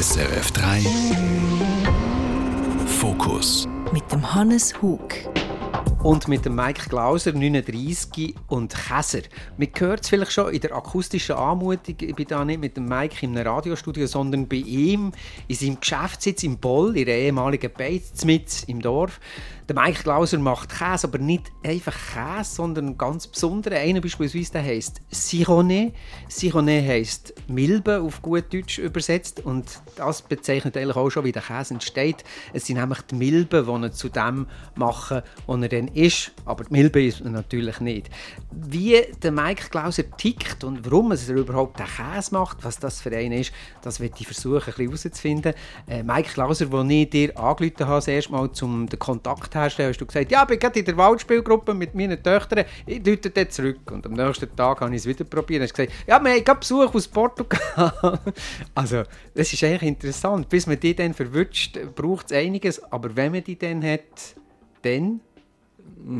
SRF 3 Fokus mit dem Hannes Hug und mit dem Mike Glauser, 39 und Käser. Man hört es vielleicht schon in der akustischen Anmutung. Ich bin da nicht mit dem Mike in einem Radiostudio, sondern bei ihm in seinem Geschäftssitz im Boll, in der ehemaligen Beiz im Dorf. Der Mike Glauser macht Käse, aber nicht einfach Käse, sondern ganz besonderen. Einer beispielsweise der heisst Sironé. Sironé heisst Milbe auf gut Deutsch übersetzt und das bezeichnet eigentlich auch schon, wie der Käse entsteht. Es sind nämlich die Milben, die er zu dem machen, was er dann ist, aber die Milbe ist er natürlich nicht. Wie der Mike Glauser tickt und warum er überhaupt den Käse macht, was das für einen ist, das wird ich versuchen, ein bisschen herauszufinden. Äh, Mike Glauser, den ich dir angerufen habe, das erste Mal, um den Kontakt herstellen, hast du gesagt, ja, ich bin gerade in der Waldspielgruppe mit meinen Töchtern, ich rufe dann zurück. Und am nächsten Tag habe ich es wieder probiert hast gesagt, ja, wir haben Besuch aus Portugal. also, das ist eigentlich interessant. Bis man die dann verwünscht, braucht es einiges, aber wenn man die dann hat, dann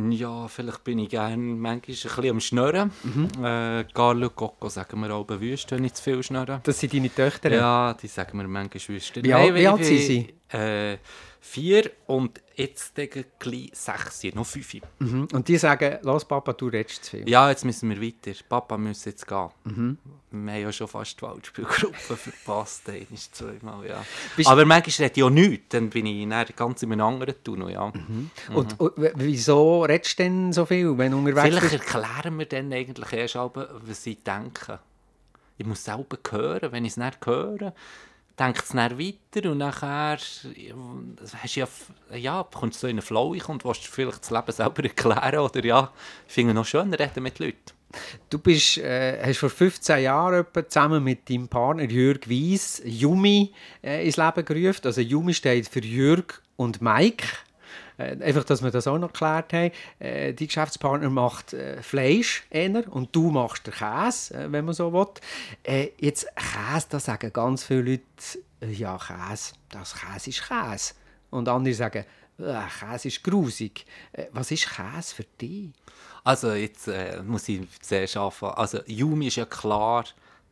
ja, vielleicht bin ich gerne manchmal ein bisschen am Schnurren. Mhm. Äh, Carlo Coco sagen wir auch bewusst, wenn ich zu viel schnurre. Das sind deine Töchter? Ja, die sagen wir manchmal wüst. Wie, alt, wie alt sind sie? Äh, vier und jetzt gleich sechs, noch fünf. Mhm. Und die sagen, los Papa, du redest zu viel. Ja, jetzt müssen wir weiter. Papa muss jetzt gehen. Mhm. Wir haben ja schon fast die Waldspielgruppe verpasst. Einmal, zweimal, ja. Bist Aber manchmal rede ich auch nichts. Dann bin ich dann ganz in einem anderen Tunnel, ja. Mhm. mhm. Und, und, wieso redest du denn so viel, wenn unterwegs Vielleicht bist? erklären wir dann eigentlich erst, was sie denken. Ich muss selber hören. Wenn ich es nicht höre, denkt es dann weiter und nachher hast ja, ja, kommst du so in einen Flow und willst vielleicht das Leben selber erklären oder ja, ich finde noch schön, reden mit Leuten. Du bist, äh, hast vor 15 Jahren zusammen mit deinem Partner Jürg Weiss Yumi äh, ins Leben gerufen. Also Yumi steht für Jürg und Mike. Äh, einfach, dass wir das auch noch geklärt haben. Äh, die Geschäftspartner macht äh, Fleisch eher, und du machst den Käse, äh, wenn man so will. Äh, jetzt Käse, da sagen ganz viele Leute, äh, ja Käse, das Käse ist Käse. Und andere sagen, Käse ist grusig. was ist Käse für dich? Also jetzt muss ich zuerst anfangen. Also Yumi ist ja klar,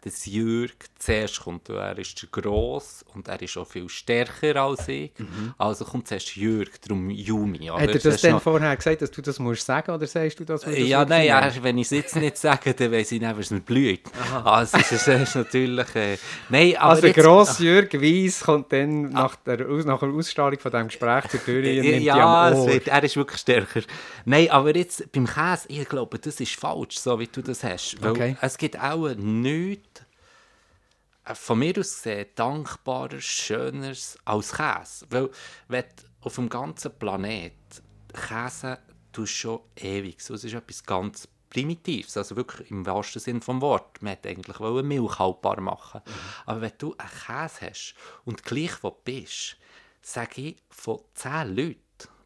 dass Jürg zuerst kommt. Er ist gross und er ist auch viel stärker als ich. Mhm. Also kommt zuerst Jürg, darum Yumi. Oder? Hat er das denn noch... vorher gesagt, dass du das musst sagen oder sagst du das? das ja, nein, ja, wenn ich es jetzt nicht sage, dann weiß ich nicht, was mir blüht. Also es ist, natürlich... Äh... Nein, aber also jetzt... gross Jürg Weiss kommt dann nach, der, nach der Ausstrahlung von diesem Gespräch zur Tür und nimmt Ja, wird, er ist wirklich stärker. Nein, aber jetzt beim Käse, ich glaube, das ist falsch, so wie du das hast. Weil okay. es gibt auch nichts von mir aus gesehen dankbarer, schöner als Käse. Weil, wenn auf dem ganzen Planet Käse tust schon ewig. So, es ist etwas ganz Primitives, also wirklich im wahrsten Sinne des Wortes. Man wollte eigentlich Milch haltbar machen. Mhm. Aber wenn du einen Käse hast und gleich wo du bist, sage ich, von zehn Leuten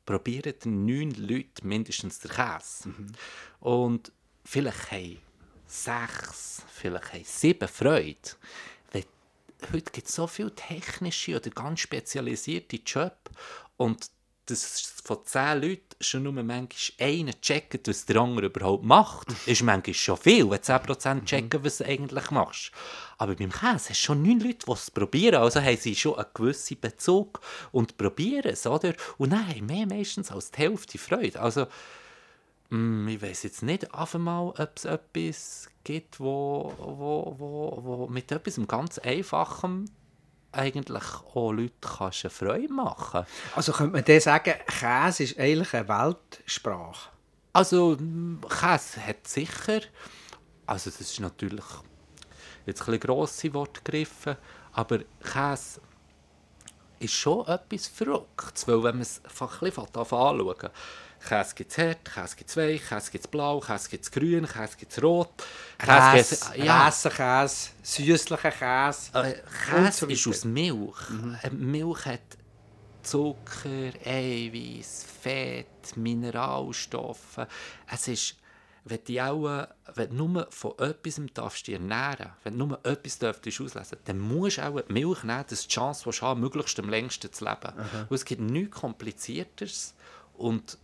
probieren neun Leute mindestens den Käse. Mhm. Und vielleicht haben sechs, vielleicht haben sieben Freude heute gibt es so viele technische oder ganz spezialisierte Jobs und dass von zehn Leuten schon nur manchmal einer checkt, was der andere überhaupt macht, ist manchmal schon viel, wenn 10% mhm. checken, was du eigentlich machst. Aber beim Käse hast du schon neun Leute, die es probieren. Also haben sie schon einen gewissen Bezug und probieren es, oder? Und dann haben mehr meistens als die Hälfte Freude. Also, ich weiß jetzt nicht auf einmal, ob es etwas gibt, wo, wo, wo, wo mit etwas ganz Einfachem eigentlich auch Leute kannst eine Freude machen Also könnte man dann sagen, Käse ist eigentlich eine Weltsprache? Also Käse hat sicher, also das ist natürlich jetzt ein grosse Worte gegriffen, aber Käse ist schon etwas Verrücktes, weil wenn man es ein bisschen anschauen Käse gibt es hart, Käse gibt es weich, Käse gibt es blau, Käse gibt es grün, Käse gibt es rot. Käse, Käse, ja. Käse, süßlicher Käse. Äh, Käse so ist aus Milch. Mhm. Äh, Milch hat Zucker, Eiweiß, Fett, Mineralstoffe. Es ist, wenn du, auch, wenn du nur von etwas darfst dich ernähren wenn du nur etwas darfst auslesen dann musst du auch die Milch nehmen, dass die Chance hast, möglichst am längsten zu leben. Mhm. es gibt nichts Komplizierteres und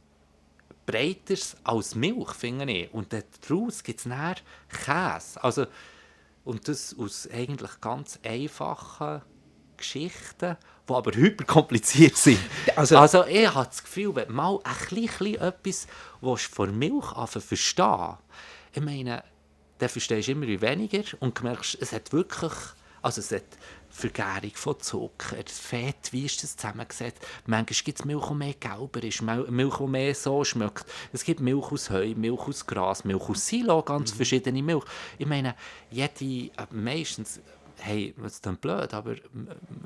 breiter als Milch, finde ich. Und daraus gibt es dann Käse. Also, und das aus eigentlich ganz einfachen Geschichten, die aber hyperkompliziert sind. Also, also ich habe das Gefühl, wenn mal ein bisschen etwas von Milch verstehen ich meine, dann verstehst du immer weniger und merkst, es hat wirklich, also es hat Vergärung von Zucker, Fett, wie ist das zusammengesetzt? Manchmal gibt es Milch, die mehr gelber ist, Milch, die mehr so schmeckt. Es gibt Milch aus Heu, Milch aus Gras, Milch aus Silo, ganz mhm. verschiedene Milch. Ich meine, jede, äh, meistens, hey, das ist dann blöd, aber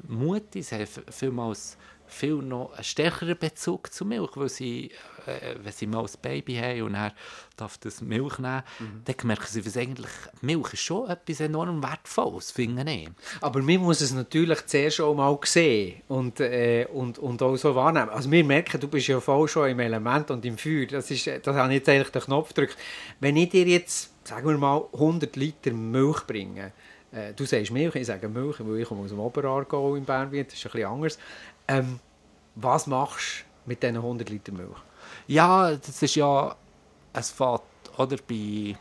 Mutis haben vielmals viel noch einen stärkeren Bezug zu Milch, weil sie, äh, wenn sie mal ein Baby haben und er darf das Milch nehmen, mhm. dann merken sie, dass eigentlich Milch ist schon etwas enorm Wertvolles, finde ich. Aber man muss es natürlich zuerst auch mal sehen und, äh, und, und auch so wahrnehmen. Also wir merken, du bist ja voll schon im Element und im Feuer, das, ist, das habe ich jetzt eigentlich den Knopf gedrückt. Wenn ich dir jetzt, sagen wir mal, 100 Liter Milch bringe, äh, du sagst Milch, ich sage Milch, weil ich komme aus dem Oberaargau in Bern, das ist ein bisschen anders. Ähm, was machst du mit diesen 100 Liter Milch? Ja, das ist ja, es fängt oder, bei,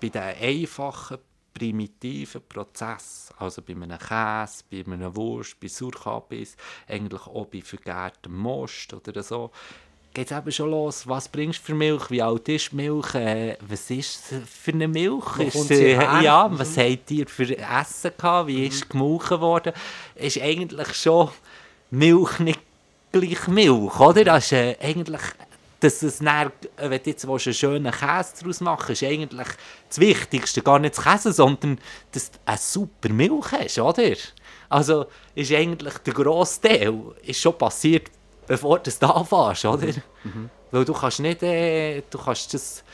bei den einfachen, primitiven Prozess, also bei einem Käse, bei einer Wurst, bei Surkabis, eigentlich auch bei vergärtem Most oder so, geht es eben schon los. Was bringst du für Milch? Wie alt ist die Milch? Äh, was ist es für eine Milch? Ist, äh, ja, mhm. was habt ihr für Essen gehabt? Wie mhm. ist gemolken worden? Ist eigentlich schon Milch nicht gleich Milch, oder? Das ist äh, eigentlich, dass es dann, wenn du jetzt einen schönen Käse daraus machen ist eigentlich das Wichtigste, gar nicht das Käse, sondern dass du eine super Milch hast, oder? Also ist eigentlich der grosse Teil ist schon passiert, bevor du das anfängst, oder? Mhm. Weil du kannst nicht, äh, du kannst das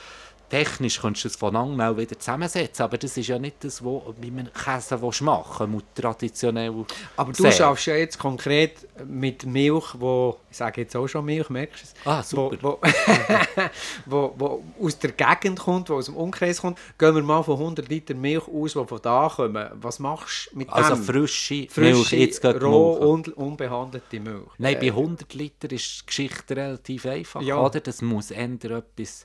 technisch kannst du es von mal wieder zusammensetzen, aber das ist ja nicht das, wo, wie man Käse machen will, traditionell Aber du schaffst ja jetzt konkret mit Milch, wo, ich sage jetzt auch schon Milch, merkst du es? Ah, super. Wo, wo, wo, wo aus der Gegend kommt, wo aus dem Umkreis kommt, gehen wir mal von 100 Liter Milch aus, die von da kommen. Was machst du mit also dem? Also frische, frische Milch, roh und unbehandelte Milch. Nein, bei 100 äh, Liter ist die Geschichte relativ einfach, ja. oder? Das muss ändern etwas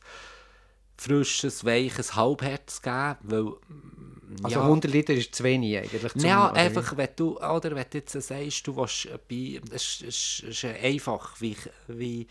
frisches, weiches Halbherz geben, weil mm, also ja, 100 Liter ist zu wenig eigentlich. Zum, ja, einfach, wenn du, oder wenn du jetzt sagst, du willst bei, es ist, ist einfach, wie, wie,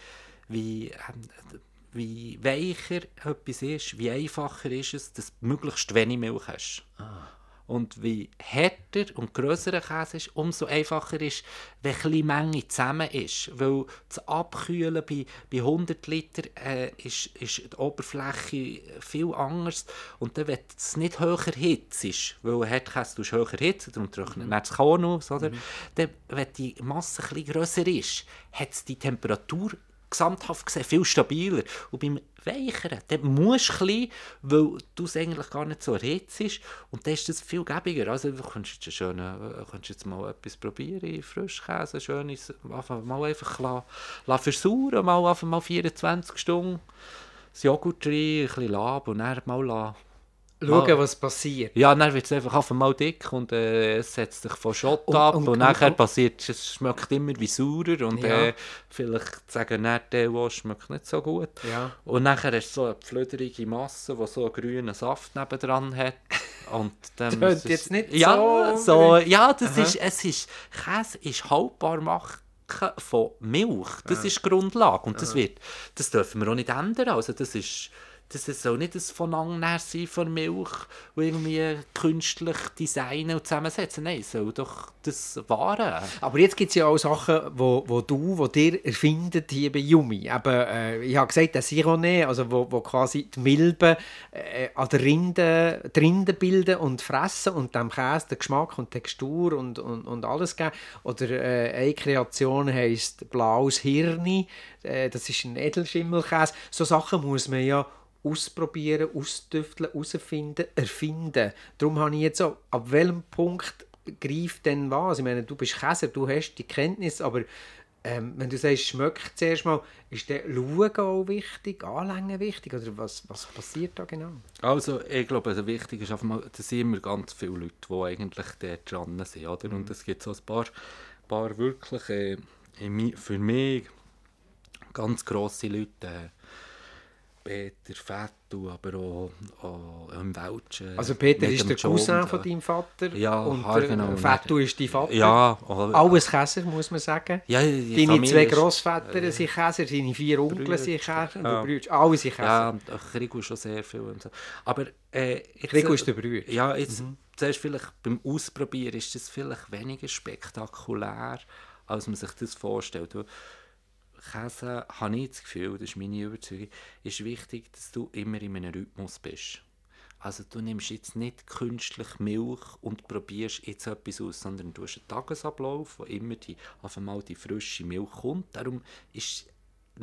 wie, ähm, wie weicher etwas ist, wie einfacher ist es, dass du möglichst wenig Milch hast. Ah. Und wie härter und grösser der Käse ist, umso einfacher ist, wenn eine Menge zusammen ist. Weil das Abkühlen bei, bei 100 Liter äh, ist, ist die Oberfläche viel anders. Und dann, wenn es nicht höher Hitze ist, weil Herdkäse du höher Hitze, darum trocknet mhm. das Korn aus, oder? Mhm. Dann, wenn die Masse ein grösser ist, hat es die Temperatur gesamthaft gesehen viel stabiler. Und beim Weicheren, dann musst du ein weil du es eigentlich gar nicht so erhitzt und dann ist das viel gäbiger. Also du könntest jetzt, schön, äh, könntest jetzt mal etwas probieren, Frischkäse, schönes, mal einfach la, versauern, mal, einfach mal 24 Stunden das Joghurt rein, ein bisschen Lab und dann mal la, Schauen, was passiert. Ja, dann wird es einfach auf einmal dick und äh, es setzt sich von Schott und, ab und, und, nachher passiert es, schmeckt immer wie saurer und ja. äh, vielleicht sagen dann der, was schmeckt nicht so gut. Ja. Und nachher du so eine flöderige Masse, die so einen grünen Saft nebendran hat. Und dann das ist jetzt nicht ja, so. so ja, das ist, es ist, Käse ist haltbar machen von Milch. Das ja. ist die Grundlage und das wird, das dürfen wir auch nicht ändern. Also das ist das soll nicht ein Vonangnäher sein von Milch, die irgendwie künstlich designen und zusammensetzen. Nein, es soll doch das Wahre. Aber jetzt gibt es ja auch Sachen, wo, wo du, wo dir erfindet hier bei Yumi. Eben, äh, ich habe gesagt, der Sirone, also wo, wo quasi die Milben äh, an der Rinde, die Rinde bilden und fressen und dem Käse den Geschmack und Textur und, und, und alles geben. Oder äh, eine Kreation heisst Blaues Hirni, äh, das ist ein Edelschimmelkäse. So Sachen muss man ja ausprobieren, austüfteln, herausfinden, erfinden. Darum habe ich jetzt auch, ab welchem Punkt greift denn was? Ich meine, du bist Käser, du hast die Kenntnis, aber ähm, wenn du sagst, schmeckt zuerst mal, ist der Schauen auch wichtig, Anlängen wichtig oder was, was passiert da genau? Also ich glaube, also wichtig ist einfach mal, da sind immer ganz viele Leute, die eigentlich dort dran sind, oder? Mhm. und es gibt so ein paar, paar wirklich äh, für mich ganz grosse Leute, äh, Peter Fettu, aber auch, auch im Welschen. Also Peter ist der Cousin von deinem Vater ja, und genau. Fettu ist dein Vater. Ja. Alles Käser, muss man sagen. Ja, Deine Familie zwei Grossväter äh, sind Käser, deine vier Onkel sind Käser ja. Brüder, alle sind Käser. Ja, Krigo ist schon sehr viel. Und so. Aber äh, Krigo ist der Bruder. Ja, jetzt mhm. zuerst vielleicht beim Ausprobieren ist das vielleicht weniger spektakulär, als man sich das vorstellt. Käse, habe ich das Gefühl, das ist meine Überzeugung, ist wichtig, dass du immer in einem Rhythmus bist. Also du nimmst jetzt nicht künstlich Milch und probierst jetzt etwas aus, sondern du hast einen Tagesablauf, wo immer die, auf einmal die frische Milch kommt. Darum ist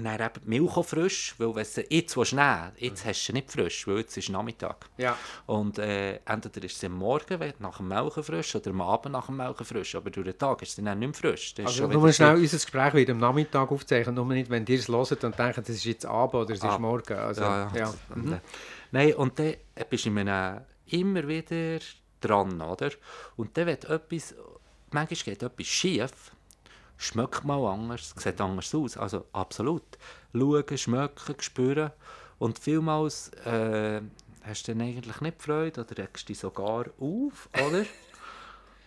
dann eben die Milch auch frisch, weil wenn du jetzt willst nehmen jetzt hast du sie nicht frisch, weil jetzt ist Nachmittag. Ja. Und äh, entweder ist sie am Morgen nach dem Melken frisch oder am Abend nach dem Melken frisch, aber durch den Tag ist sie dann nicht mehr frisch. Das also nur schnell so unser Gespräch wieder am Nachmittag aufzeichnen, nur nicht, wenn ihr es hört und denkt, das ist jetzt Abend oder es ist ah. Morgen. Also, ja, ja. ja. Mhm. Äh, nein, und dann bist du immer wieder dran, oder? Und dann wird etwas, manchmal geht etwas schief, schmeckt mal anders, sieht anders aus. Also absolut. Schauen, schmecken, spüren. Und vielmals äh, hast du dann eigentlich nicht Freude oder regst dich sogar auf, oder?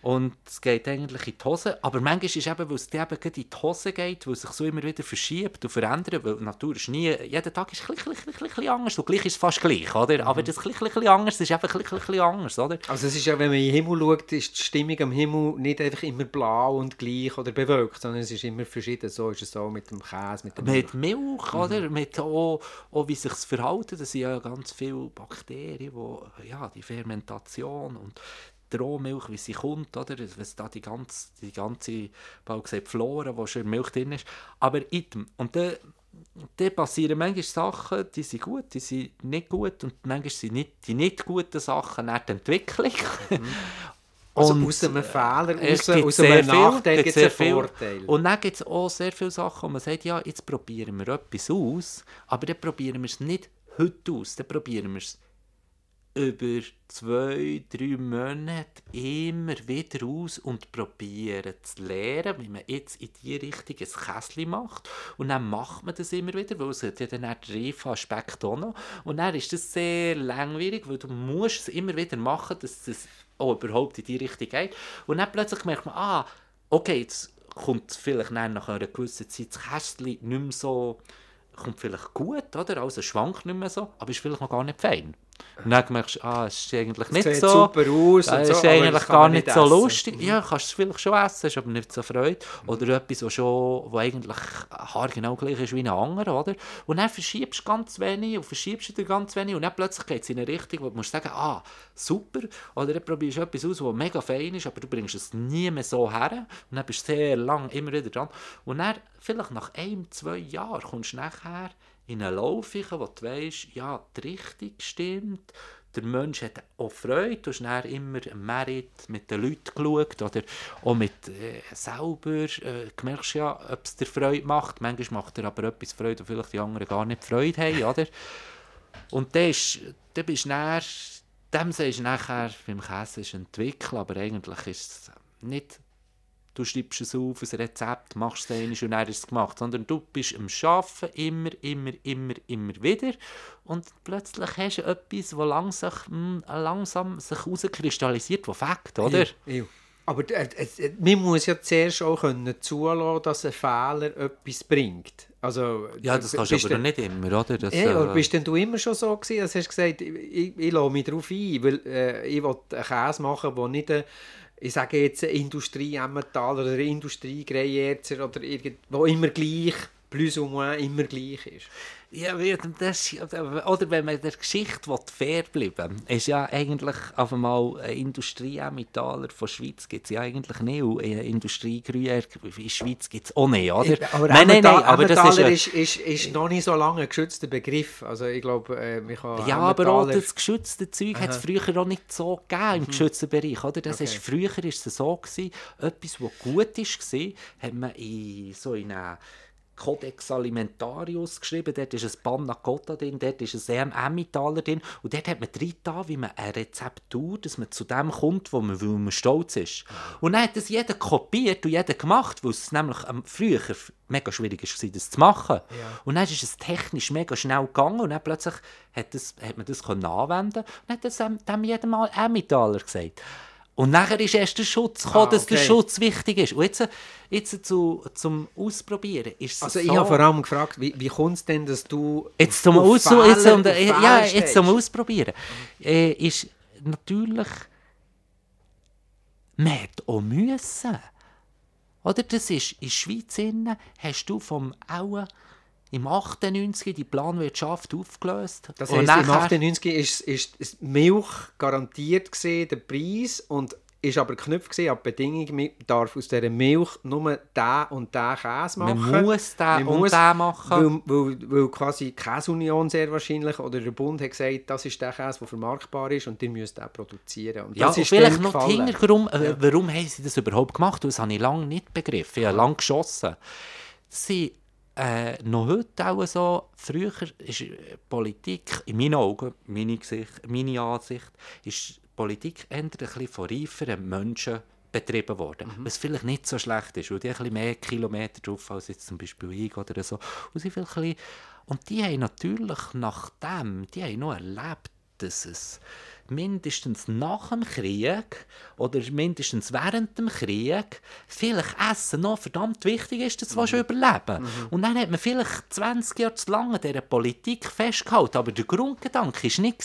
Und es geht eigentlich in die Hose. Aber manchmal ist es eben, weil es dir eben in die Hose geht, weil es sich so immer wieder verschiebt und verändert, weil die Natur ist nie, jeden Tag ist es ein bisschen, anders. Und gleich ist es fast gleich, oder? Mhm. Aber das ein bisschen anders ist einfach ein bisschen anders, oder? Also es ist ja, wenn man in den Himmel schaut, ist die Stimmung am Himmel nicht einfach immer blau und gleich oder bewölkt, sondern es ist immer verschieden. So ist es auch mit dem Käse, mit dem Mit Milch, Milch mhm. oder? Mit auch, auch wie sich verhalten. Das sind ja ganz viele Bakterien, die, ja, die Fermentation und Rohmilch, wie sie kommt, oder? Wenn da die ganze, die ganze bald gesagt, Flora, die schon in Milch drin ist. Aber item. Und dann, dann passieren manchmal Sachen, die sind gut, die sind nicht gut und manchmal sind nicht, die nicht guten Sachen nach der Entwicklung. Mhm. Also und aus einem Fehler, aus, aus einem Nachteil gibt es einen Vorteil. Und dann gibt es auch sehr viele Sachen, wo man sagt, ja, jetzt probieren wir etwas aus, aber dann probieren wir es nicht heute aus, dann probieren wir es über zwei, drei Monate immer wieder aus und probieren zu lernen, wie man jetzt in die Richtung ein Kästchen macht. Und dann macht man das immer wieder, weil es hat ja dann auch den Reife-Aspekt auch noch. Und dann ist das sehr langwierig, weil du musst es immer wieder machen, dass es auch überhaupt in die Richtung geht. Und dann plötzlich merkt man, ah, okay, jetzt kommt vielleicht nach einer gewissen Zeit das Kästchen nicht mehr so, kommt vielleicht gut, oder? Also schwankt nicht mehr so, aber ist vielleicht noch gar nicht fein. Und dann merkst du, ah, es ist eigentlich nicht sieht so. super aus. Es ist so, eigentlich gar nicht, so essen. lustig. Mhm. Ja, kannst es vielleicht schon essen, hast aber nicht so Freude. Mhm. Oder etwas, was schon, wo eigentlich haargenau gleich ist wie ein anderer, oder? Und dann verschiebst du ganz wenig und verschiebst du ganz wenig und dann plötzlich geht es in eine Richtung, wo du musst sagen, ah, super. Oder dann probierst du etwas aus, was mega fein ist, aber du bringst es nie mehr so her. Und dann bist du sehr lang immer wieder dran. Und dann, vielleicht nach einem, zwei Jahren, kommst du nachher in einen Lauf, wo du weißt, ja, die Richtung stimmt, der Mensch hat auch Freude, du hast dann immer Merit mit den Leuten geschaut oder auch mit äh, selber, äh, du merkst ja, ob es dir Freude macht, manchmal macht dir aber etwas Freude, wo vielleicht die anderen gar nicht Freude haben, oder? Und dann, ist, dann bist du dann, dem sagst du nachher, beim Käse ist entwickeln, aber eigentlich ist es nicht du schreibst es auf, ein Rezept, machst es einmal und dann ist es gemacht, sondern du bist am Arbeiten immer, immer, immer, immer wieder und plötzlich hast du etwas, das langsam, hm, langsam sich herauskristallisiert, das fängt, oder? Ja, ja. Aber äh, äh, man muss ja zuerst auch können zulassen, dass ein Fehler etwas bringt. Also, ja, das kannst du aber denn, nicht immer, oder? Das, ja, aber äh, bist denn du immer schon so gewesen, dass du hast gesagt, ich, ich, ich lasse mich darauf ein, weil äh, ich will einen Käse machen, der nicht... Äh, ich sage jetzt Industrie Emmental oder Industrie Greyerzer oder irgend, wo immer gleich, plus ou moins immer gleich ist. Ja, das, oder wenn man der Geschichte fair bleiben will, ist ja eigentlich auf einmal eine Industrieementaler von der Schweiz gibt es ja eigentlich nicht. Und eine Industriegrüner in Schweiz gibt es auch nicht, oder? Aber nein, nein, nein, aber das ist, ist, ist, noch nicht so lange ein geschützter Begriff. Also ich glaube, äh, Ja, aber auch das geschützte Zeug hat es früher auch nicht so gegeben im mhm. geschützten Bereich, oder? Das okay. ist, früher ist es so gewesen, etwas, was gut war, hat man in so in einer Codex Alimentarius geschrieben, dort ist ein Panna Cotta drin, dort ist ein Emmentaler drin und dort hat man drin da, wie man eine Rezeptur, dass man zu dem kommt, wo man, wo man stolz ist. Und dann hat das jeder kopiert und jeder gemacht, weil es nämlich ähm, früher mega schwierig war, das zu machen. Ja. Und dann ist es technisch mega schnell gegangen und dann plötzlich hat, das, hat man das anwenden können und hat das dem, dem jedem Mal Emmentaler gesagt. Und nachher ist erst der Schutz gekommen, ah, okay. dass der Schutz wichtig ist. Und jetzt, jetzt zu, zum Ausprobieren ist Also so, ich habe vor allem gefragt, wie, wie kommt es denn, dass du jetzt zum, Aus Fehler, jetzt, um, ja, jetzt zum Ausprobieren äh, ist natürlich man hat auch müssen. Oder das ist, in der Schweiz innen, hast du vom Auen im 98 die Planwirtschaft aufgelöst. Das heisst, nachher... im 98 ist, ist, ist Milch garantiert gewesen, der Preis und ist aber geknüpft an die Bedingung, man darf aus dieser Milch nur den und den Käse machen. Man muss den man und muss, den machen. Weil, weil, weil quasi die Käseunion sehr wahrscheinlich, oder der Bund hat gesagt, das ist der Käse, der vermarktbar ist und den müsst ihr produzieren. Und ja, das ist vielleicht noch der Hintergrund, äh, warum haben sie das überhaupt gemacht? Das habe ich lange nicht begriffen. Ich habe lange geschossen. Sie äh, noch heute auch so, früher ist Politik, in meinen Augen, meine, Gesicht, meine Ansicht, ist Politik eher ein bisschen von reiferen Menschen betrieben worden. Mhm. Was vielleicht nicht so schlecht ist, weil die ein bisschen mehr Kilometer drauf als jetzt zum Beispiel ich oder so. Und, sie bisschen, und die haben natürlich nach dem, die haben noch erlebt, dass es mindestens nach dem Krieg oder mindestens während dem Krieg vielleicht Essen noch verdammt wichtig ist, das mhm. überleben mhm. Und dann hat man vielleicht 20 Jahre zu lange an dieser Politik festgehalten, aber der Grundgedanke war nicht,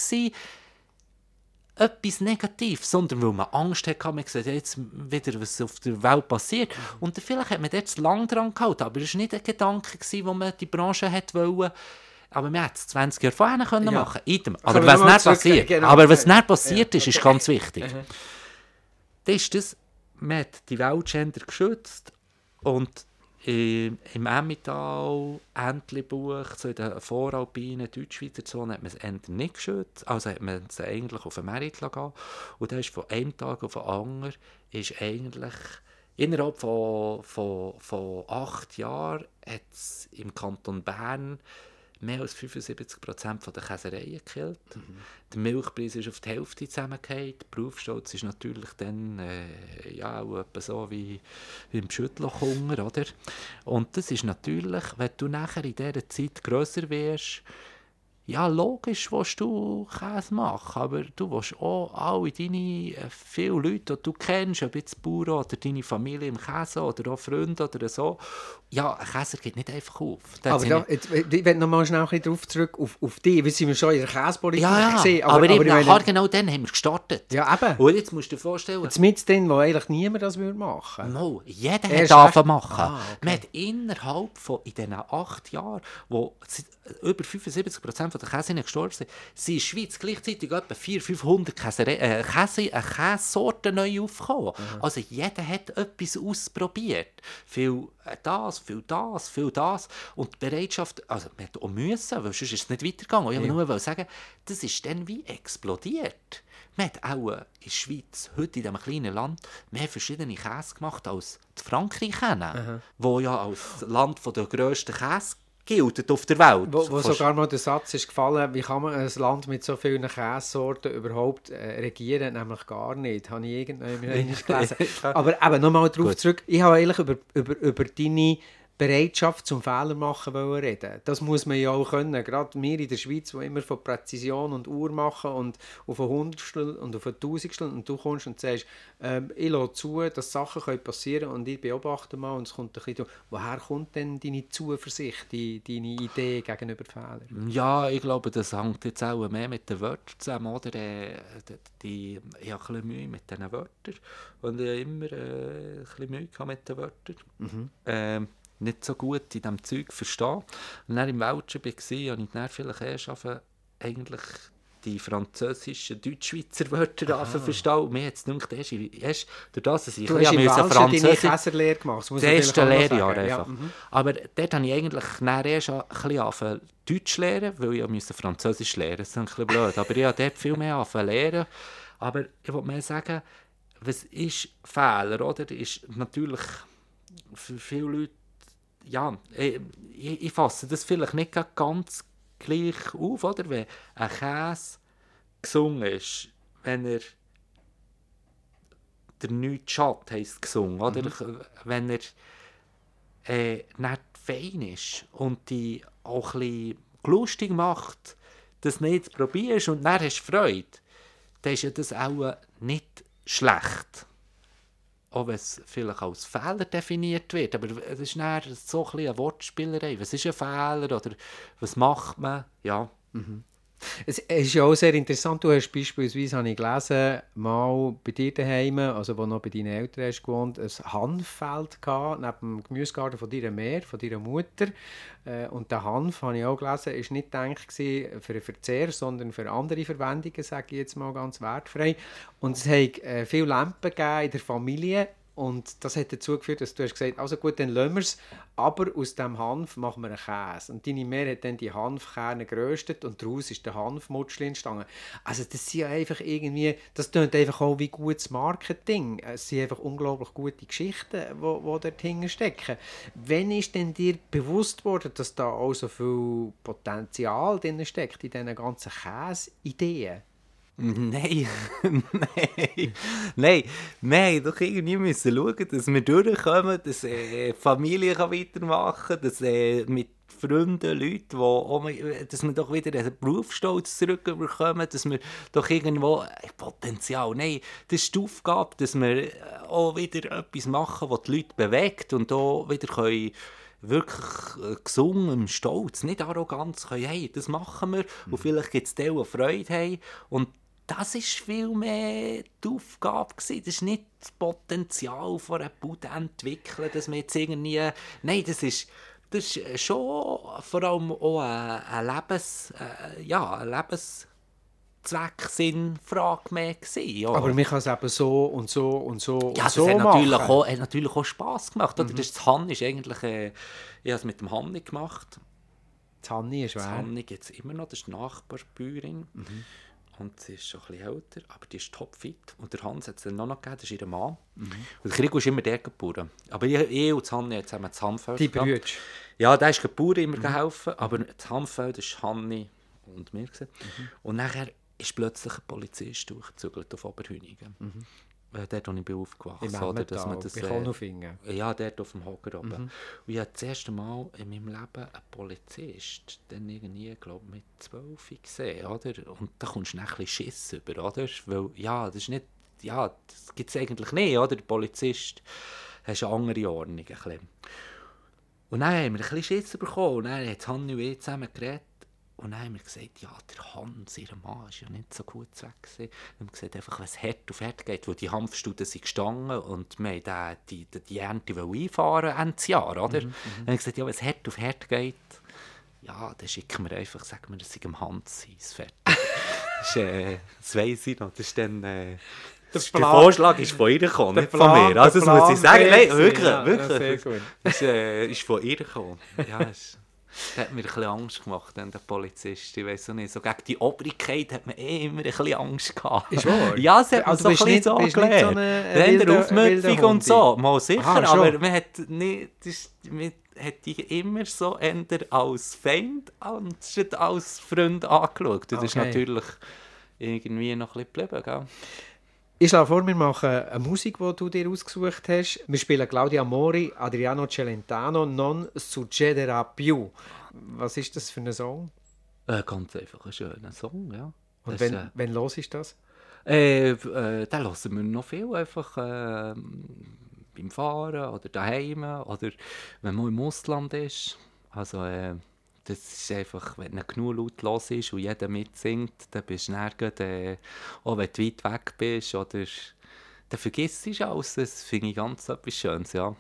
etwas Negatives, sondern weil man Angst hatte, man sieht jetzt wieder, was auf der Welt passiert. Mhm. Und vielleicht hat man dort zu lange dran gehalten, aber es war nicht ein Gedanke, wo man die Branche wollte, aber man hätte es 20 Jahre vorher können ja. machen können. Aber, was nicht passiert, genau. aber was nicht passiert ist, ist ganz wichtig. Mhm. Das ist das, man hat die Weltgender geschützt und im Emmental, Entlebuch, so in der voralpinen Deutschschweizer Zone hat man es nicht geschützt, also hat man es eigentlich auf den Merit gelassen. Und dann ist von einem Tag auf den anderen ist eigentlich innerhalb von, von, von acht Jahren hat es im Kanton Bern mehr als 75 Prozent der Käsereien gekillt. Mhm. Der Milchpreis ist auf die Hälfte zusammengefallen. Der Berufsstolz ist natürlich dann äh, ja, auch so wie, wie im Schüttlochhunger. Oder? Und das ist natürlich, wenn du nachher in dieser Zeit grösser wirst, ja, logisch willst du Käse machen, aber du willst auch alle deine, äh, viele Leute, die du kennst, ob jetzt Bauern oder deine Familie im Käse oder auch Freunde oder so, ja, ein Käser geht nicht einfach auf. Das aber da, jetzt, ich will noch mal schnell ein darauf zurück, auf, auf dich, weil sind wir schon in der Käsepolitik ja, ja, gesehen. Aber, aber, aber eben, meine... genau dann haben wir gestartet. Ja, eben. Und jetzt musst du dir vorstellen... Jetzt mit denen, wo eigentlich niemand das würde machen No, jeder Erst hat angefangen machen. Ah, okay. Man hat innerhalb von, in diesen acht Jahren, wo über 75% der Käse gestorben sind, sind in der Schweiz gleichzeitig etwa 400, 500 Käse, äh, Käse, äh, Käsesorten neu aufgekommen. Mhm. Also jeder hat etwas ausprobiert. Viel äh, das, viel das, viel das. Und die Bereitschaft, also man hat auch müssen, weil sonst ist es nicht weitergegangen. Ich ja. wollte nur sagen, das ist dann wie explodiert. Man hat auch in der Schweiz, heute in diesem kleinen Land, mehr verschiedene Käse gemacht als Frankreich kennen, wo ja als Land der grössten Käse gilt auf der Welt. Wo, wo sogar mal der Satz ist gefallen, wie kann man ein Land mit so vielen Käsesorten überhaupt äh, regieren? Nämlich gar nicht. Habe ich irgendwann gelesen. Aber eben, nochmal darauf zurück. Ich habe eigentlich über, über, über deine Bereitschaft zum Fehler machen reden. Das muss man ja auch können. Gerade wir in der Schweiz, die immer von Präzision und Uhr machen und auf ein Hundertstel und auf ein Tausendstel und du kommst und sagst, ähm, ich lasse zu, dass Sachen können passieren und ich beobachte mal und es kommt ein bisschen, woher kommt denn deine Zuversicht, die, deine Idee gegenüber Fehlern? Ja, ich glaube, das hängt jetzt auch mehr mit den Wörtern zusammen, oder? Äh, die, ich habe ein bisschen Mühe mit diesen Wörtern und ich habe immer äh, ein bisschen Mühe mit den Wörtern. Mhm. Ähm, nicht so gut in diesem Zeug verstehen. Und dann im Welschen war, habe ich dann vielleicht erst angefangen, eigentlich die französischen, deutsch-schweizer Wörter anfangen verstehen. Und mir es gedacht, erst, erst durch das, dass ich du hast im Französisch... Käserlehre gemacht, das erste Lehrjahr einfach. Ja, mhm. Aber dort habe ich eigentlich dann erst ein bisschen Deutsch lernen, weil ich musste Französisch lernen. Das ist ein bisschen blöd. Aber ich habe dort viel mehr angefangen lernen. Aber ich wollte mal sagen, was ist Fehler, oder? Ist natürlich für viele Leute ja, ich, ich, fasse das vielleicht nicht ganz gleich auf, oder? Wenn ein Käse gesungen ist, wenn er der Nichts Schatt heisst gesungen, oder? Mhm. Wenn er äh, nicht fein ist und die auch ein bisschen lustig macht, das nicht probierst und dann hast du Freude, dann ist ja das auch nicht schlecht. Auch wenn es vielleicht als Fehler definiert wird. Aber es ist dann so ein eine Wortspielerei. Was ist ein Fehler oder was macht man? Ja. Mhm. Es ist ja auch sehr interessant, du hast beispielsweise, habe ich gelesen, mal bei dir daheim, also wo noch bei deinen Eltern hast gewohnt, ein Hanffeld gehabt, neben dem Gemüsegarten von deiner Mehr, von deiner Mutter. Äh, und der Hanf, habe ich auch gelesen, ist nicht gedacht für den Verzehr, sondern für andere Verwendungen, sage ich jetzt mal ganz wertfrei. Und es hat äh, viele Lampen gegeben in der Familie und das hat dazu geführt, dass du hast gesagt also gut, dann lassen wir es, aber aus dem Hanf machen wir einen Käse. Und deine Mehr hat dann die Hanfkerne geröstet und daraus ist der Hanfmutschli entstanden. Also das sind ja einfach irgendwie, das klingt einfach auch wie gutes Marketing. Es sind einfach unglaublich gute Geschichten, die, die dort hinten stecken. Wann ist denn dir bewusst worden, dass da auch so viel Potenzial drin steckt in diesen ganzen Käse-Ideen? Nein, nein, nein, nein, doch irgendwie müssen schauen, dass wir durchkommen, dass äh, Familie kann weitermachen kann, dass äh, mit Freunden, Leuten, auch, dass wir doch wieder einen Berufsstolz zurückbekommen, dass wir doch irgendwo äh, Potenzial, nein, das ist die Aufgabe, dass wir äh, auch wieder etwas machen, was die Leute bewegt und auch wieder können wirklich äh, gesungen, Stolz, nicht Arroganz, können, hey, das machen wir. Mhm. und vielleicht gibt es die Freude haben. Und das war viel mehr die Aufgabe gewesen. Das ist nicht das Potenzial von einer Bude entwickeln, dass wir jetzt irgendwie... Nein, das ist, das ist schon vor allem auch ein, Lebens... Äh, ja, ein Lebens... Zweck, mehr gewesen. Ja. Aber mir kann es eben so und so und so ja, und so hat natürlich auch, hat natürlich auch Spass gemacht. Mhm. Das, das Hanni ist eigentlich... Äh, ich habe es mit dem Hanni gemacht. Das Hanni ist wer? Das Hanni gibt es immer noch, das ist die Nachbarbäuerin. Mhm und sie ist schon ein bisschen älter, aber die ist topfit. Und der Hans hat es dann noch, gegeben, das ist ihr Mann. Mhm. Und der Krieg ist immer der geboren. Aber ich, ich und Hanni haben zusammen das Hanfeld Die Brüder? Ja, der ist geboren, immer mhm. geholfen, aber das Hanfeld ist Hanni und mir. Mhm. Und nachher ist plötzlich ein Polizist durchgezügelt auf Oberhünigen. Mhm äh, dort, wo ich bin aufgewachsen bin. Oder, dass man das, äh, ja, dort auf dem Hocker oben. Mhm. Und ich habe das erste Mal in meinem Leben einen Polizist dann irgendwie, glaube mit zwölf gesehen, oder? Und da kommst du ein bisschen Schiss über, oder? Weil, ja, das ist nicht, ja, das gibt es eigentlich nicht, oder? Der Polizist hast eine andere Ordnung, ein bisschen. Und dann haben wir ein bisschen Schiss bekommen und dann hat Hanni und ich zusammen geredet und dann haben wir gesagt, ja, der Hans, ihr Mann, war ja nicht so gut weg. Gewesen. Wir haben gesagt, einfach, wenn es hart auf hart geht, wo die Hanfstuden sind gestanden und wir wollten die, die, die Ernte einfahren Ende Jahr, oder? Mhm, mhm, dann haben wir gesagt, ja, wenn es hart auf hart geht, ja, dann schicken wir einfach, sagen wir, dass sie am Hans ist, fertig. das, ist, äh, das weiss ich noch, das ist dann... Äh, der, der, Vorschlag ist von ihr gekommen, nicht von mir. Also das muss ich sagen. Nein, wirklich, ja, wirklich. Das äh, ist von ihr gekommen. Ja, ist, das hat mir ein bisschen Angst gemacht, der Polizist. Ich weiß nicht, so gegen die Obrigkeit hat man eh immer ein bisschen Angst gehabt. Ist wahr? Ja, es hat also so ein bisschen so gelernt. So eine wilde, Aufmüpfung und so, mal sicher, Aha, aber man hat nicht, das, man hat die immer so eher als Feind anstatt als Freund angeschaut. Das okay. ist natürlich irgendwie noch ein bisschen geblieben, gell? Ich schlage vor, wir machen eine Musik, die du dir ausgesucht hast. Wir spielen Claudia Mori, Adriano Celentano, Non succederà più. Was ist das für ein Song? Äh, ganz einfach ein schöner Song, ja. Und das, wenn, äh, wenn los ist das? Äh, äh, dann hören wir noch viel, einfach äh, beim Fahren oder daheim oder wenn man im Ausland ist. Also, äh, das ist einfach, wenn genug laut los ist und jeder mitsingt, dann bist du nirgends, äh, auch wenn du weit weg bist, oder dann vergisst du alles. Das finde ich ganz etwas Schönes, ja.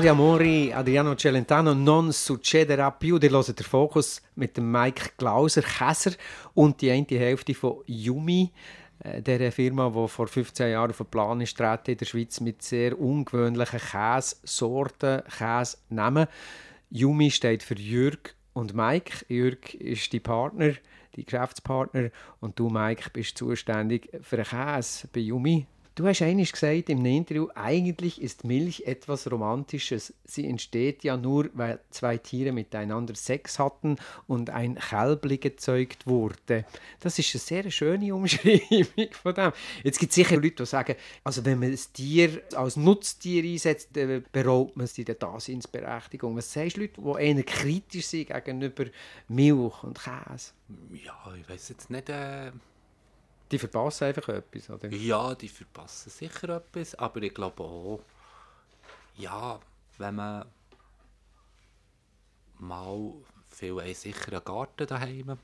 Claudia Mori, Adriano Celentano, non succederà più. Die hören den Fokus mit dem Mike Klauser, Käser und die eine Hälfte von Yumi, äh, der Firma, die vor 15 Jahren auf den Plan ist, in der Schweiz mit sehr ungewöhnlichen Käsesorten, Käsenamen. Yumi steht für Jürg und Mike. Jürg ist die Partner, die Geschäftspartner und du, Mike, bist zuständig für den Käse bei Yumi. Du hast eines gesagt im Interview, eigentlich ist Milch etwas Romantisches. Sie entsteht ja nur, weil zwei Tiere miteinander Sex hatten und ein Kälbli gezeugt wurde. Das ist eine sehr schöne Umschreibung von dem. Jetzt gibt es sicher Leute, die sagen, also wenn man das Tier als Nutztier einsetzt, dann beraubt man sie der Daseinsberechtigung. Was sagst du Leute, die eher kritisch sind gegenüber Milch und Käse? Ja, ich weiß jetzt nicht. Äh, Die verpassen einfach etwas, oder? ja, die verpassen sicher etwas, aber ich glaube auch, ja, wenn man mal viel einen Garten daheim.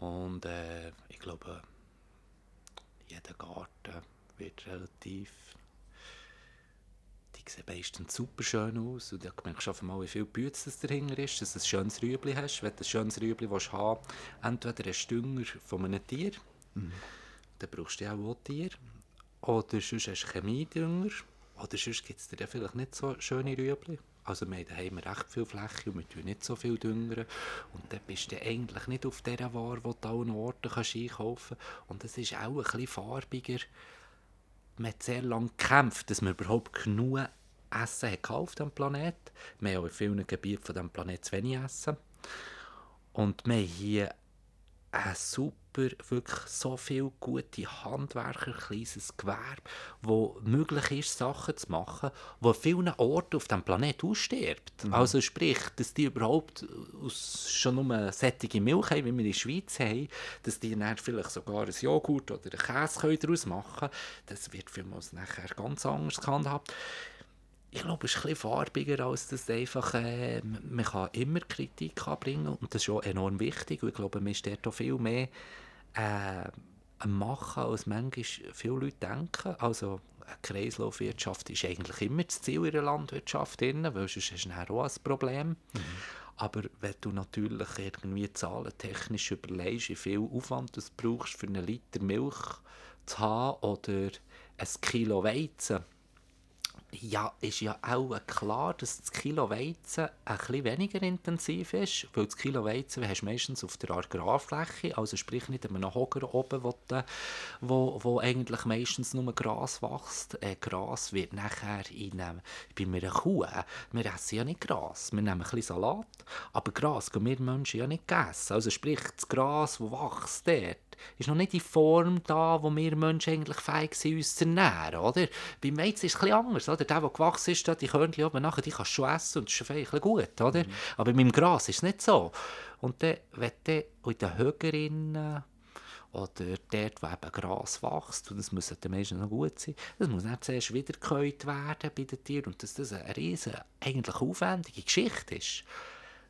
Und äh, ich glaube, jeder Garten wird relativ. Die sehen meistens super schön aus. Und da merkst du einfach mal, wie viel Bütze das dahinter ist, dass du ein schönes Rüebli hast. Wenn du ein schönes Rüebli willst haben entweder einen Dünger von einem Tier, dann brauchst du ja auch Tier. Oder sonst hast du Chemiedünger. Oder sonst gibt es dir vielleicht nicht so schöne Rüebli. Also wir haben recht viel Fläche und wir tun nicht so viel düngern. Und dann bist du eigentlich nicht auf dieser Ware, die du an allen Orten einkaufen kannst. Und es ist auch ein bisschen farbiger. Man hat sehr lange gekämpft, dass man überhaupt genug Essen hat auf diesem Planet. Wir haben auch in vielen Gebieten von diesem Planet zu wenig Essen. Und wir haben hier ein super, wirklich so viele gute Handwerker, kleines Gewerbe, wo möglich ist, Sachen zu machen, wo vielen Orten auf diesem Planet ausstirbt. Also sprich, dass die überhaupt aus schon nur sättige Milch haben, wie wir in der Schweiz haben, dass die dann vielleicht sogar ein Joghurt oder einen Käse daraus machen können, das wird für uns nachher ganz anders gehandhabt ich glaube, es ist ein bisschen farbiger, als das einfach, äh, man kann immer Kritik anbringen und das ist auch enorm wichtig. Und ich glaube, man ist dort auch viel mehr äh, Machen, als manchmal viele Leute denken. Also eine Kreislaufwirtschaft ist eigentlich immer das Ziel in der Landwirtschaft, drin, weil sonst hast du auch ein Problem. Aber wenn du natürlich irgendwie zahlentechnisch überlegst, wie viel Aufwand du brauchst, für einen Liter Milch zu haben oder ein Kilo Weizen, ja, ist ja auch klar, dass das Kilo Weizen ein bisschen weniger intensiv ist, weil das Kilo Weizen hast du meistens auf der Agrarfläche, also sprich nicht an einem Hocker oben, wo, wo, wo eigentlich meistens nur Gras wächst. Äh, Gras wird nachher in einem, bei einer Kuh, wir essen ja nicht Gras, wir nehmen ein bisschen Salat, aber Gras gehen wir Menschen ja nicht essen. Also sprich, das Gras, das wächst dort, ist noch nicht die Form da, wo wir Menschen eigentlich fähig sind, uns zu ernähren, oder? Beim Weizen ist es bisschen anders, oder? Der, der gewachsen ist, die Körnchen oben nachher, die kannst du schon essen und das ist ein gut, oder? Mhm. Aber beim Gras ist es nicht so. Und dann, wenn du in den Högerinnen oder dort, wo eben Gras wächst, und das muss den Menschen noch gut sein, das muss dann zuerst wiedergekäut werden bei den Tieren und dass das eine riesen, eigentlich aufwendige Geschichte ist.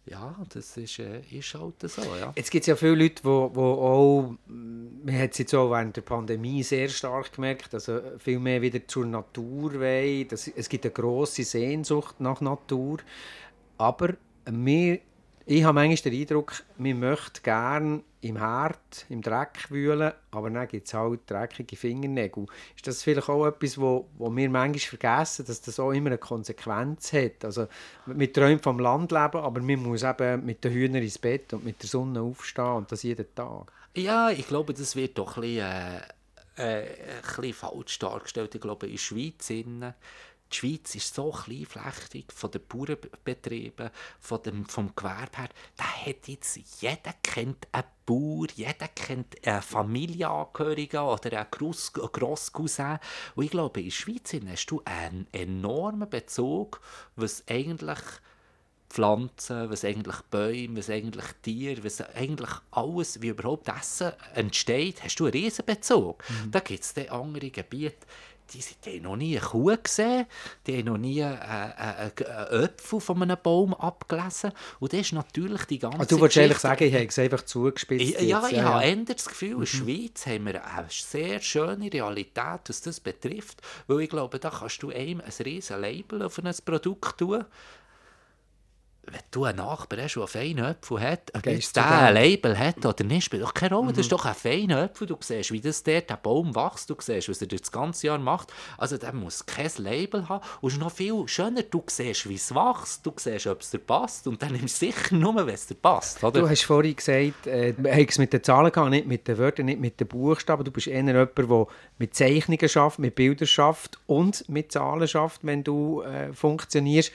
Ja, das ist, äh, ist halt so, ja. Jetzt gibt es ja viele Leute, die auch, man hat es jetzt auch während der Pandemie sehr stark gemerkt, also viel mehr wieder zur Natur wollen. Das, es gibt eine grosse Sehnsucht nach Natur, aber wir ich habe manchmal den Eindruck, man möchte gerne im Herd, im Dreck wühlen, aber dann gibt es halt dreckige Fingernägel. Ist das vielleicht auch etwas, wo, wo wir manchmal vergessen, dass das auch immer eine Konsequenz hat? Also, wir träumen vom Landleben, aber man muss eben mit den Hühnern ins Bett und mit der Sonne aufstehen und das jeden Tag. Ja, ich glaube, das wird doch ein bisschen, äh, äh, ein bisschen falsch dargestellt. Ich glaube, in der Schweiz die Schweiz ist so kleinflächig von den Bauernbetrieben, von dem, vom Gewerbe her. Da hat jetzt jeder kennt einen Bauer, jeder kennt einen Familienangehörigen oder einen Gross Grosscousin. Und ich glaube, in der Schweiz hast du einen enormen Bezug, was eigentlich Pflanzen, was eigentlich Bäume, was eigentlich Tiere, was eigentlich alles, wie überhaupt Essen entsteht, hast du einen riesen Bezug. Mhm. Da gibt es andere Gebiete, die, die haben noch nie eine Kuh gesehen, die haben noch nie einen äh, äh, äh, Äpfel von einem Baum abgelesen. Und das ist natürlich die ganze also Du wolltest ehrlich sagen, ich habe es einfach zugespitzt. Ich, ja, ich ja, habe ja. das Gefühl, in der mhm. Schweiz haben wir eine sehr schöne Realität, was das betrifft. Weil ich glaube, da kannst du einem ein riesen Label auf ein Produkt tun wenn du einen Nachbar hast, der einen feinen Apfel hat, ob jetzt der ein Label hat oder nicht, spielt doch keine Rolle. Mhm. Das ist mhm. doch ein feiner Apfel. Du siehst, wie das der, der Baum wächst. Du siehst, was er das ganze Jahr macht. Also der muss kein Label haben. Und es ist noch viel schöner, du siehst, wie es wächst. Du siehst, ob es dir passt. Und dann nimmst du sicher nur, wenn es dir passt. Oder? Du hast vorhin gesagt, äh, es mit den Zahlen gehabt, nicht mit den Wörtern, nicht mit den Buchstaben. Du bist eher jemand, der mit Zeichnungen schafft, mit Bildern schafft und mit Zahlen schafft, wenn du äh, funktionierst.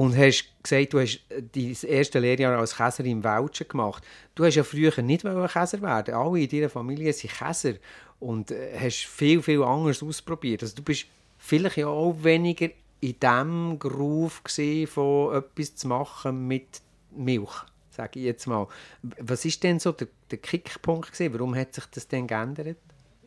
Und hast gesagt, du hast dein erste Lehrjahr als Käser im Welschen gemacht. Du hast ja früher nicht Käser werden. Alle in deiner Familie sind Käser und äh, hast viel, viel anderes ausprobiert. Also du bist vielleicht ja auch weniger in diesem Groove von etwas zu machen mit Milch, sage ich jetzt mal. Was ist denn so der, der Kickpunkt gewesen? Warum hat sich das denn geändert?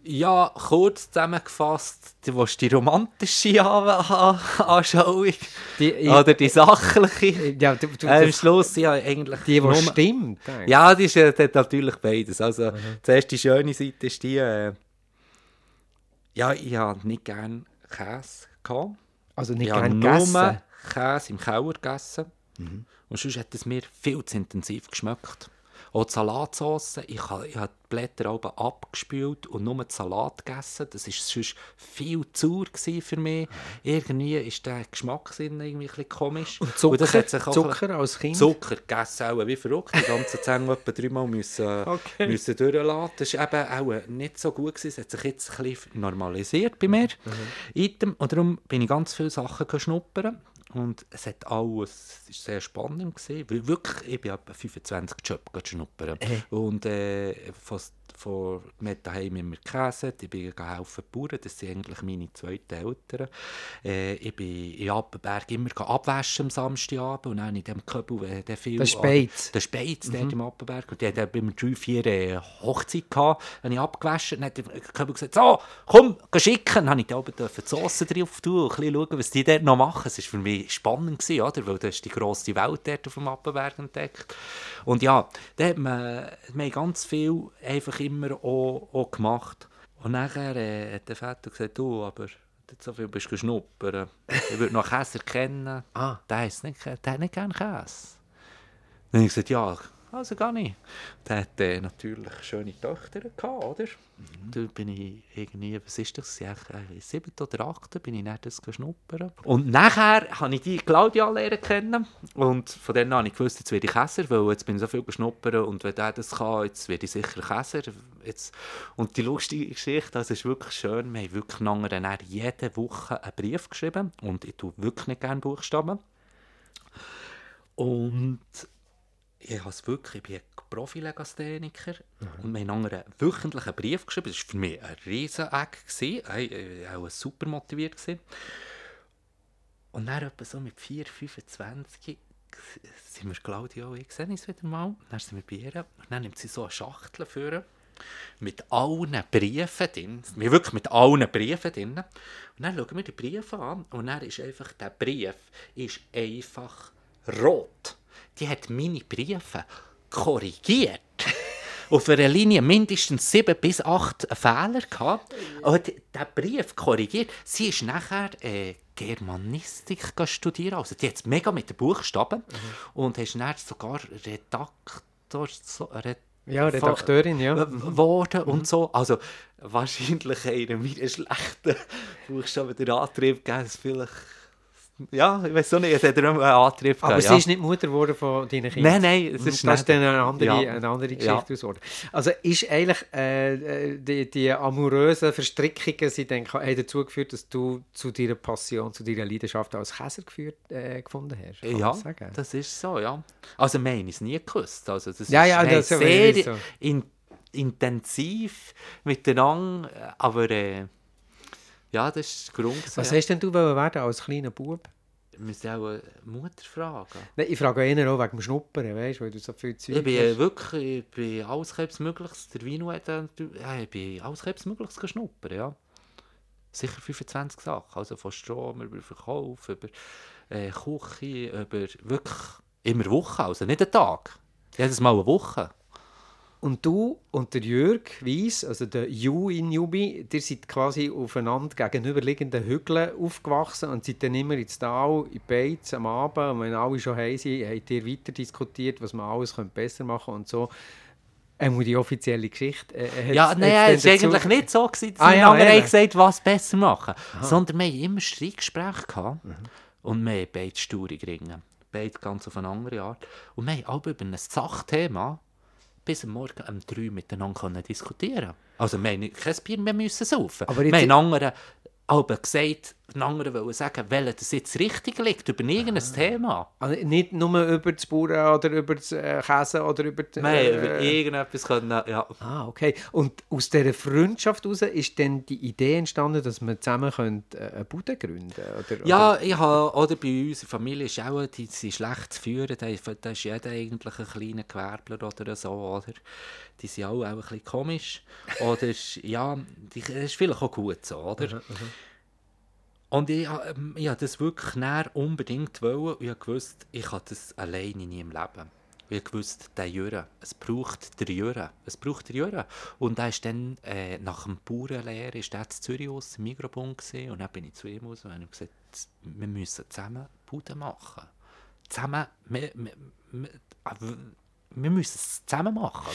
Ja, kurz zusammengefasst, du willst die romantische Anschauung die, oder die sachliche. Ja, du, du, äh, am Schluss ja eigentlich... Die, die stimmt. Ja, die ist ja natürlich beides. Also, mhm. zuerst die schöne Seite ist die... Äh, ja, ich habe nicht gerne Käse gehabt. Also nicht gerne gegessen? nur Käse im Keller gegessen. Mhm. Und sonst hat es mir viel zu intensiv geschmeckt. Auch die Salatsauce, ich habe, ich habe die Blätter oben abgespült und nur den Salat gegessen. Das war sonst viel zu für mich. Irgendwie ist der Geschmackssinn irgendwie ein komisch. Und Zucker, und das hat sich auch Zucker als Kind? Zucker gegessen, auch wie verrückt. Die ganzen Zähne etwa dreimal müssen, okay. müssen durchlassen. Das war eben auch nicht so gut. Gewesen. Es hat sich jetzt ein bisschen normalisiert bei mir. Mhm. Und darum bin ich ganz viele Sachen schnuppern. Und es hat alles, es war sehr spannend. Gewesen, weil wirklich, ich bin etwa 25 Jobs schnuppern. Äh. Und äh, fast von mir daheim immer Käse, ich bin helfen Bauern, das sind eigentlich meine zweiten Eltern. Äh, ich bin in Appenberg immer abwaschen am Samstagabend und dann in dem Köbel, der viel... Der Speiz. Der Speiz, mhm. im Appenberg. Und die hat mir drei, vier äh, Hochzeit gehabt, habe ich abgewaschen und dann hat der Köbel gesagt, so, komm, geh schicken. Dann habe ich da oben die Sauce drauf tun und ein bisschen schauen, was die dort noch machen. Es war für mich spannend, gewesen, oder? weil das ist die grosse Welt dort auf dem Appenberg entdeckt. Und ja, da hat man, man ganz viel einfach immer auch, auch gemacht. Und nachher äh, hat der Vater gesagt, du, aber so viel bist du schnuppern. Ich würde noch Käse kennen. Ah. Der, hat nicht, der hat nicht gerne Käse. Dann habe ich gesagt, ja, also gar nicht. Der hatte äh, natürlich schöne Töchter gehabt, oder? Mhm. Da bin ich irgendwie, was ist das, äh, sieben oder acht, bin ich dann das schnuppern. Und nachher habe ich die Claudia lernen kennen und von dann habe ich gewusst, jetzt werde ich Käser, weil jetzt bin ich so viel geschnuppern und wenn der das kann, jetzt werde ich sicher Käser. Jetzt. Und die lustige Geschichte, das ist wirklich schön, wir haben wirklich nachher jede Woche einen Brief geschrieben und ich tue wirklich nicht gerne Buchstaben. Und ich habe es wirklich, ich bin Profi-Legastheniker mhm. und wir haben einen wöchentlichen Brief geschrieben. Das war für mich ein riesen Eck. Ich war auch super motiviert. Und dann etwa so mit 4, 25 sind wir Claudia und ich sehen uns wieder mal. Dann sind wir bei ihr und dann nimmt sie so eine Schachtel für mit allen Briefen drin. Wir wirklich mit allen Briefen drin. Und dann schauen wir die Briefe an und dann ist einfach, der Brief ist einfach rot. Die hat meine Briefe korrigiert. auf einer Linie mindestens sieben bis acht Fehler gehabt. Und der Brief korrigiert. Sie ist nachher äh, Germanistik studieren. Also die hat mega mit den Buchstaben. Mhm. Und ist dann sogar Redaktor... So, Red ja, Redakteurin, ja. Geworden mhm. und so. Also wahrscheinlich einer meiner schlechten Buchstaben der Antrieb gegeben, vielleicht ja, ich weiß auch nicht, es hat er einen Antrieb Aber gegeben, sie ja. ist nicht Mutter geworden von deinen Kindern? Nein, nein, es ist das ist dann eine andere, ja. eine andere Geschichte ja. Also ist eigentlich äh, äh, die, die amorösen Verstrickungen sie dann, haben dazu geführt, dass du zu deiner Passion, zu deiner Leidenschaft als Käser geführt, äh, gefunden hast? Kann ja, das ist so, ja. Also wir haben es nie gewusst. Also das ja, ja, ist, das sehr so. in, intensiv miteinander, aber... Äh, ja, das ist der Grund. Was ja. hast denn du werden als kleiner Bub? Wir müssen auch Mutter fragen. Nein, ich frage eher auch wegen dem Schnuppern, weißt, weil du so viel Zeug Ich bin hast. wirklich, ich bin alles Mögliches, der Vino hat, ja, ich bin alles Mögliches geschnuppert, ja. Sicher 25 Sachen, also von Strom über Verkauf, über äh, Küche, über wirklich immer Woche, also nicht einen Tag. Jedes Mal eine Woche. Und du und der Jörg Weiss, also der Ju in Jubi, ihr seid quasi aufeinander gegenüberliegenden Hügeln aufgewachsen und seid dann immer ins Tal, in Beiz am Abend. Und wenn alle schon heim sind, habt ihr weiter diskutiert, was man alles besser machen könnte und so. Ähm, die offizielle Geschichte. Äh, ja, nein, es war eigentlich nicht so, gewesen, dass ah, ja, andere gesagt was besser machen. Aha. Sondern wir hatten immer Streitgespräche gehabt mhm. und wir haben beide Staurig ringen. Beide ganz auf eine andere Art. Und wir haben alle über ein Sachthema bis am Morgen um drei miteinander diskutieren Also wir haben kein Bier mehr müssen saufen. Aber wir haben anderen aber gesagt, den anderen sagen, welches jetzt richtig liegt, über irgendein ah. Thema. Also nicht nur über das Bauern oder über das äh, Käse oder über... Die, Nein, äh, über irgendetwas können, ja. Ah, okay. Und aus dieser Freundschaft heraus ist dann die Idee entstanden, dass man zusammen äh, eine Bude gründen oder, Ja, ich habe, oder bei uns in der Familie ist auch, die sind schlecht zu führen, da ist, jeder eigentlich ein kleiner Gewerbler oder so, oder? Die sind auch, auch ein bisschen komisch. oder ja, das ist vielleicht auch gut so, oder? Mhm, mhm. Und ich, ähm, ich das wirklich unbedingt wollen ich wusste, ich habe das alleine nie im Leben. Ich wusste, der Jürgen, es braucht der Jürgen, es braucht der Jürgen. Und er ist dann, äh, nach dem Bauernlehre, ist er in Zürich aus, im Mikrobund gesehen und dann bin ich zu ihm aus und habe gesagt, wir müssen zusammen Bude machen. Zusammen, wir, wir, wir, wir müssen es zusammen machen.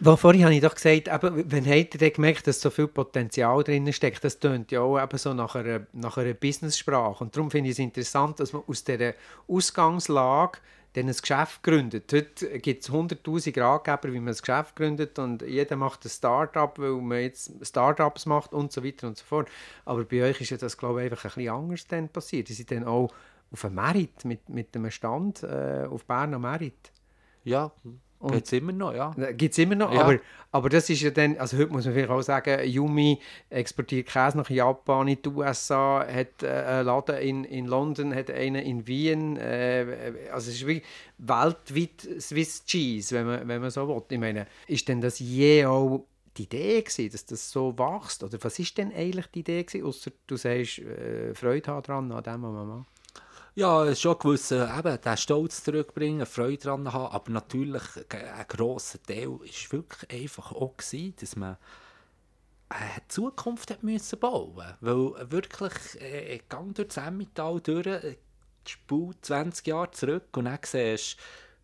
Wo, vorhin habe ich doch gesagt, eben, wenn habt ihr gemerkt, dass so viel Potenzial drin steckt, das tönt ja auch eben so nach einer, nach einer Business-Sprache. Und darum finde ich es interessant, dass man aus dieser Ausgangslage dann ein Geschäft gründet. Heute gibt es 100'000 Ratgeber, wie man ein Geschäft gründet und jeder macht ein Start-up, weil man jetzt Start-ups macht und so weiter und so fort. Aber bei euch ist das, glaube ich, einfach ein bisschen anders dann passiert. Ihr seid dann auch auf einem Merit, mit, mit einem Stand äh, auf Berner Merit. Ja, Gibt es immer noch, ja. Gibt es immer noch, ja. aber, aber das ist ja dann, also heute muss man vielleicht auch sagen, Yumi exportiert Käse nach Japan, in die USA, hat äh, einen Laden in, in London, hat einen in Wien, äh, also es ist wie weltweit Swiss Cheese, wenn man, wenn man so will. Ich meine, ist denn das je auch die Idee gewesen, dass das so wächst? Oder was ist denn eigentlich die Idee gewesen, außer du sagst, äh, Freude haben dran, an dem, was man macht? Ja, schon gewusst, eben, den Stolz zurückbringen, Freude daran haben, aber natürlich ein grosser Teil war wirklich einfach auch, gewesen, dass man eine Zukunft hat müssen bauen. Weil wirklich, äh, gang durch das Emmental durch, äh, Spur 20 Jahre zurück und dann siehst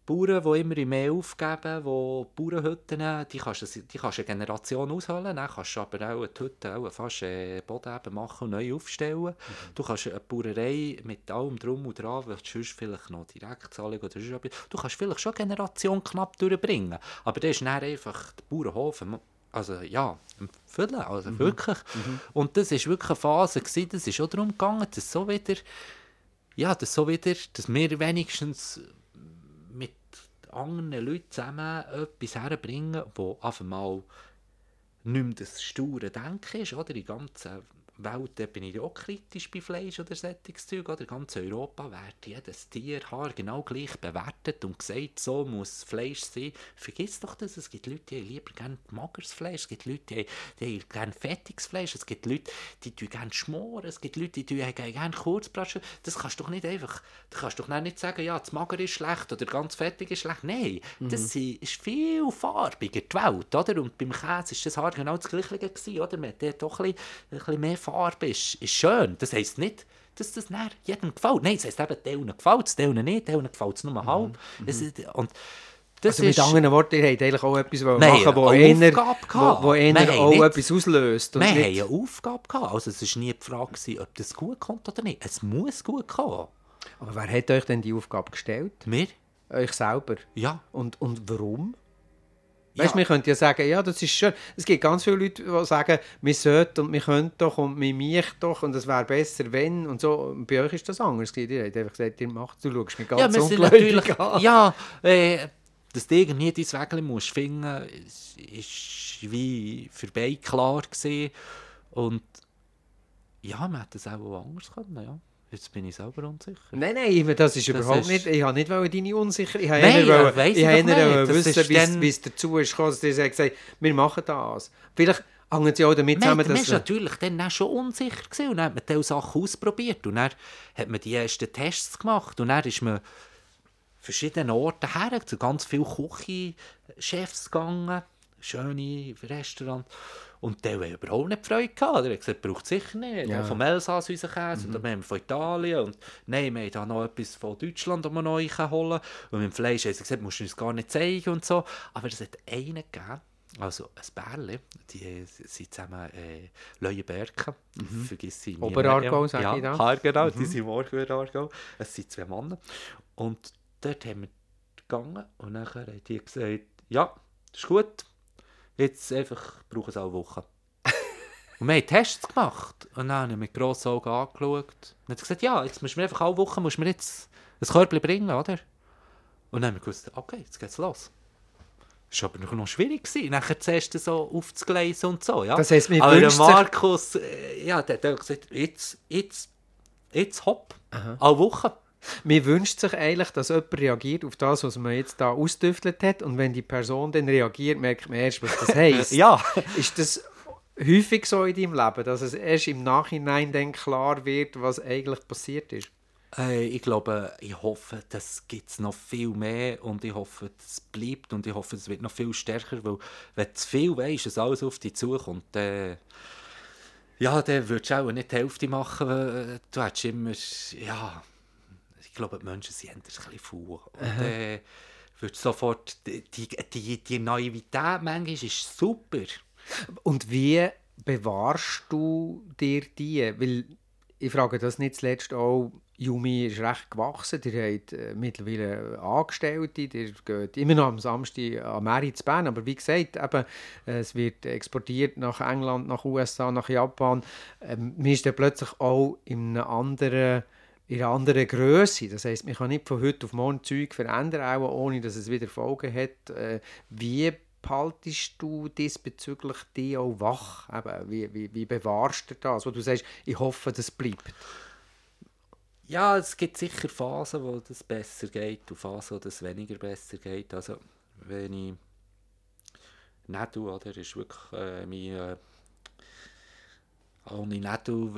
Bauern, die immer mehr aufgeben, die Bauernhütten, die kannst, du, die kannst du eine Generation aushöhlen, dann kannst du aber auch die Hütte auch fast äh, Boden machen und neu aufstellen. Mhm. Du kannst eine Bauerei mit allem drum und dran, weil du vielleicht noch Direktzahlung oder sonst du kannst vielleicht schon eine Generation knapp durchbringen, aber das ist dann einfach der Bauernhof, also ja, füllen, also mhm. wirklich. Mhm. Und das war wirklich eine Phase, gewesen, das ist auch darum gegangen, dass so wieder, ja, dass so wieder, dass wir wenigstens anderen Leuten zusammen etwas herbringen, wo einfach mal nicht mehr das sture Denken ist, oder? Die ganzen Welt da bin ich auch kritisch bei Fleisch oder Sättigungszeug. Oder ganz Europa wird jedes Tier genau gleich bewertet und gesagt, so muss Fleisch sein. Vergiss doch das, es gibt Leute, die lieber gerne mageres Fleisch, es gibt Leute, die, die gerne fettiges Fleisch, es gibt Leute, die gerne schmoren, es gibt Leute, die gerne Kurzbratschen. Das kannst du doch nicht einfach, du kannst doch nicht sagen, ja, das Mager ist schlecht oder ganz fettig ist schlecht. Nein, mhm. das ist viel farbiger, die Welt, oder? Und beim Käse war das Haar genau das Gleiche gewesen, oder? Man hat doch ein bisschen, ein bisschen mehr Farbe ist, ist schön. Das heisst nicht, dass das nicht jedem gefällt. Nein, das heisst eben, denen gefällt es, denen nicht, denen gefällt es nur mhm. halb. Mhm. Das, und das also mit anderen Worten, ihr habt eigentlich auch etwas machen wo einer, wo, wo einer auch nicht, etwas auslöst. wir hatten eine Aufgabe. Gehabt. Also es war nie die Frage, ob das gut kommt oder nicht. Es muss gut kommen. Aber wer hat euch denn die Aufgabe gestellt? Wir. Euch selber? Ja. Und, und warum? Weißt, ja. wir könnten ja sagen, ja, das ist schön. Es gibt ganz viele Leute, die sagen, wir sollten und wir könnten doch und wir mich doch und es wäre besser, wenn und so. Bei euch ist das anders. Ihr habt einfach gesagt, ihr macht, du schaust mich ganz ja, ungläubig an. Ja, äh, dass du irgendwie dein Weg musst finden, ist, ist wie für beide klar gewesen. Und ja, man hätte es auch anders können, ja. Jetzt bin ich selber unsicher. Nein, nein, das ist das überhaupt ist... nicht. Ich habe nicht deine Unsicherheit. Ich habe nein, eher, wollen, ich eher wissen, wie es dazu ist gekommen, dass sie gesagt wir machen das. Vielleicht hängen sie auch damit man, zusammen, dass... Man war natürlich dann auch schon unsicher gewesen. und dann hat man diese Sachen ausprobiert und dann hat man die ersten Tests gemacht und dann ist man verschiedene Orte her, zu ganz vielen Küchenchefs gegangen, schöne Restaurants. Und der haben überhaupt nicht Freude gehabt. Er hat gesagt, braucht sicher nicht. Ja. Vom Elsass unseren Käse, mhm. und dann haben wir von Italien. Und nein, wir haben da noch etwas von Deutschland, das wir noch holen Und mit dem Fleisch haben sie gesagt, musst du uns gar nicht zeigen und so. Aber es hat einen gegeben, also ein Bärli, die sind zusammen äh, Leuenbergen, mhm. vergiss ich Oberargau, sage ja, ich da. Ja, genau, mhm. die sind morgen Oberargau. Es sind zwei Männer. Und dort haben wir gegangen und dann haben die gesagt, ja, ist gut, Jetzt einfach brauchen es auch eine Woche. und wir haben Tests gemacht. Und dann habe ich mit grossen Augen angeschaut. Und hat gesagt, ja, jetzt musst du mir einfach alle Woche musst mir jetzt ein Körbchen bringen, oder? Und dann haben wir gewusst, okay, jetzt geht's los. Das war aber noch schwierig, gewesen, nachher zuerst so aufzugleisen und so, ja. Das heisst, mir aber der Markus, äh, ja, der hat gesagt, jetzt, jetzt, jetzt hopp, Aha. alle Woche. Man wünscht sich eigentlich, dass jemand reagiert auf das, was man jetzt da ausdüftelt hat. Und wenn die Person dann reagiert, merkt man erst, was das heisst. ja. Ist das häufig so in deinem Leben, dass es erst im Nachhinein dann klar wird, was eigentlich passiert ist? Äh, ich glaube, ich hoffe, das gibt es noch viel mehr und ich hoffe, es bleibt und ich hoffe, es wird noch viel stärker, weil wenn du zu viel weißt, dass alles auf dich zukommt, dann ja, dann würdest du auch nicht die Hälfte machen. Du hättest immer, ja, ich glaube, die Menschen sind ein bisschen faul. Und äh, wird sofort, die, die, die Naivität manchmal ist super. Und wie bewahrst du dir die? Weil ich frage das nicht zuletzt auch, Yumi ist recht gewachsen, ihr habt äh, mittlerweile Angestellte, ihr geht immer noch am Samstag an Mary zu Bern, aber wie gesagt, eben, es wird exportiert nach England, nach USA, nach Japan. Ähm, man ist dann plötzlich auch in einem anderen in einer anderen Größe. Das heißt, man kann nicht von heute auf morgen Zeug verändern, auch ohne dass es wieder Folgen hat. Äh, wie behaltest du diesbezüglich die auch wach? Eben, wie, wie, wie bewahrst du das? Wo du sagst, ich hoffe, das bleibt. Ja, es gibt sicher Phasen, wo das besser geht und Phasen, wo das weniger besser geht. Also, wenn ich tue, oder, ist wirklich äh, mein... Äh, ohne Netto